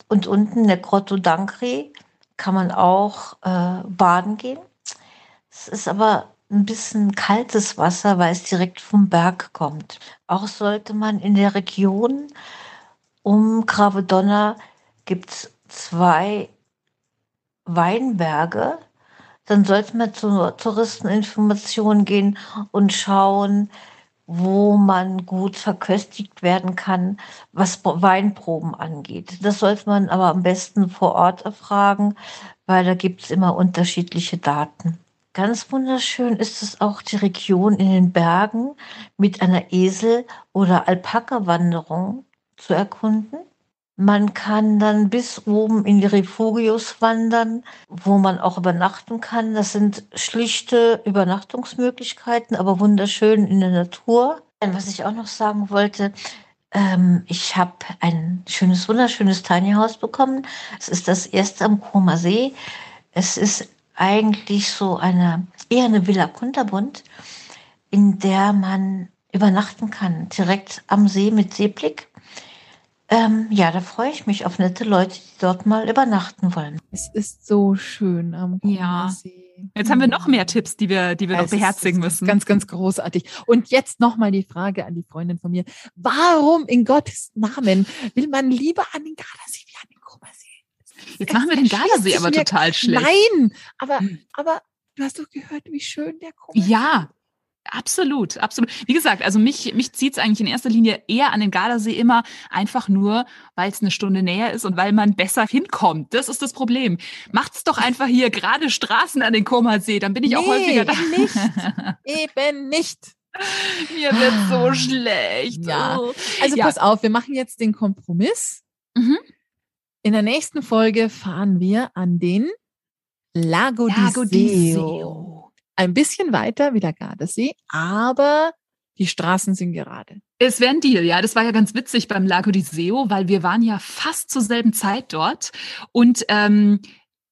Und unten in der Grotto d'Ancre kann man auch äh, baden gehen. Es ist aber ein bisschen kaltes Wasser, weil es direkt vom Berg kommt. Auch sollte man in der Region um Gravedonna gibt es zwei Weinberge. Dann sollte man zur Touristeninformation gehen und schauen, wo man gut verköstigt werden kann, was Weinproben angeht. Das sollte man aber am besten vor Ort erfragen, weil da gibt es immer unterschiedliche Daten. Ganz wunderschön ist es auch die Region in den Bergen mit einer Esel- oder Alpaka-Wanderung zu erkunden. Man kann dann bis oben in die Refugios wandern, wo man auch übernachten kann. Das sind schlichte Übernachtungsmöglichkeiten, aber wunderschön in der Natur. Und was ich auch noch sagen wollte, ähm, ich habe ein schönes, wunderschönes Tiny House bekommen. Es ist das erste am Koma See. Es ist eigentlich so eine, eher eine Villa Kunterbund, in der man übernachten kann, direkt am See mit Seeblick. Ähm, ja, da freue ich mich auf nette Leute, die dort mal übernachten wollen. Es ist so schön am Ja. Jetzt haben wir noch mehr Tipps, die wir, die wir noch Es ist- beherzigen ist müssen. Ganz, ganz großartig. Und jetzt nochmal die Frage an die Freundin von mir. Warum in Gottes Namen will man lieber an den Gardasee wie an den Kummersee? Jetzt machen wir den Gardasee aber total schlecht. Nein, aber, Hm. aber du hast doch gehört, wie schön der Kummersee Ja, Absolut, absolut. Wie gesagt, also mich, mich zieht es eigentlich in erster Linie eher an den Gardasee immer einfach nur, weil es eine Stunde näher ist und weil man besser hinkommt. Das ist das Problem. Macht's doch einfach hier gerade Straßen an den Komasee, dann bin ich nee, auch häufiger da. Eben nicht. [LAUGHS] eben nicht. Mir wird so schlecht. Ja. Oh. Also Ja. pass auf, wir machen jetzt den Kompromiss. Mhm. In der nächsten Folge fahren wir an den Lago, Lago di di Seo. Ein bisschen weiter wie der Gardasee, aber die Straßen sind gerade. Es wäre ein Deal, ja. Das war ja ganz witzig beim Lago di Seo, weil wir waren ja fast zur selben Zeit dort. Und ähm,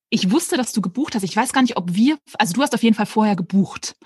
ich wusste, dass du gebucht hast. Ich weiß gar nicht, ob wir, also du hast auf jeden Fall vorher gebucht.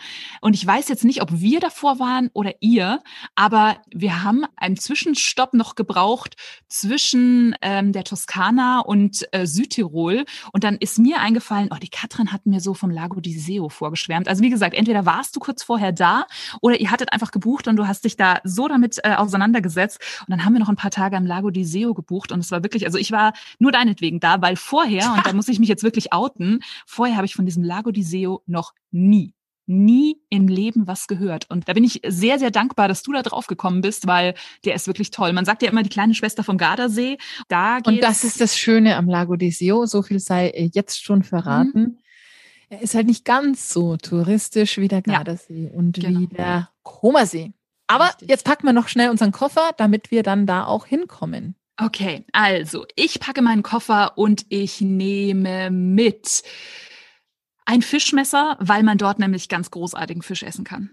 Und ich weiß jetzt nicht, ob wir davor waren oder ihr, aber wir haben einen Zwischenstopp noch gebraucht zwischen ähm, der Toskana und äh, Südtirol. Und dann ist mir eingefallen, oh, die Katrin hat mir so vom Lago di Seo vorgeschwärmt. Also wie gesagt, entweder warst du kurz vorher da oder ihr hattet einfach gebucht und du hast dich da so damit äh, auseinandergesetzt. Und dann haben wir noch ein paar Tage am Lago di Seo gebucht und es war wirklich, also ich war nur deinetwegen da, weil vorher, und da [LAUGHS] muss ich mich jetzt wirklich outen, vorher habe ich von diesem Lago di Seo noch nie nie im Leben was gehört. Und da bin ich sehr, sehr dankbar, dass du da drauf gekommen bist, weil der ist wirklich toll. Man sagt ja immer die kleine Schwester vom Gardasee. Da Und das ist das Schöne am Lago di Seo, so viel sei äh, jetzt schon verraten. Er ist halt nicht ganz so touristisch wie der Ja. Gardasee und Genau. wie der Komasee. Aber Richtig. jetzt packen wir noch schnell unseren Koffer, damit wir dann da auch hinkommen. Okay, also ich packe meinen Koffer und ich nehme mit ein Fischmesser, weil man dort nämlich ganz großartigen Fisch essen kann.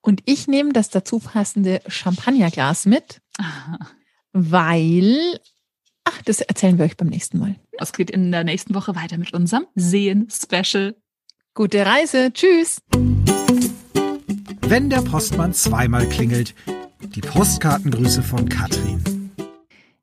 Und ich nehme das dazu passende Champagnerglas mit, weil, ach, das erzählen wir euch beim nächsten Mal. Es geht in der nächsten Woche weiter mit unserem Sehen-Special. Gute Reise, tschüss. Wenn der Postmann zweimal klingelt. Die Postkartengrüße von Katrin.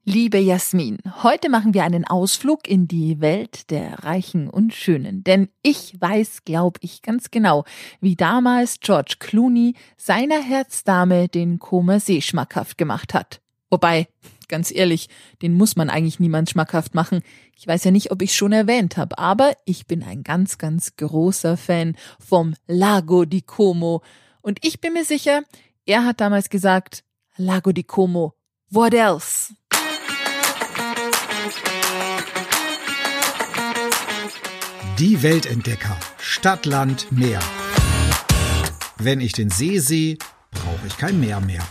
Liebe Jasmin, heute machen wir einen Ausflug in die Welt der Reichen und Schönen. Denn ich weiß, glaube ich, ganz genau, wie damals George Clooney seiner Herzdame den Koma See schmackhaft gemacht hat. Wobei, ganz ehrlich, den muss man eigentlich niemand schmackhaft machen. Ich weiß ja nicht, ob ich schon erwähnt habe, aber ich bin ein ganz, ganz großer Fan vom Lago di Como. Und ich bin mir sicher, er hat damals gesagt, Lago di Como, what else? Die Weltentdecker. Stadt, Land, Meer. Wenn ich den See sehe, brauche ich kein Meer mehr.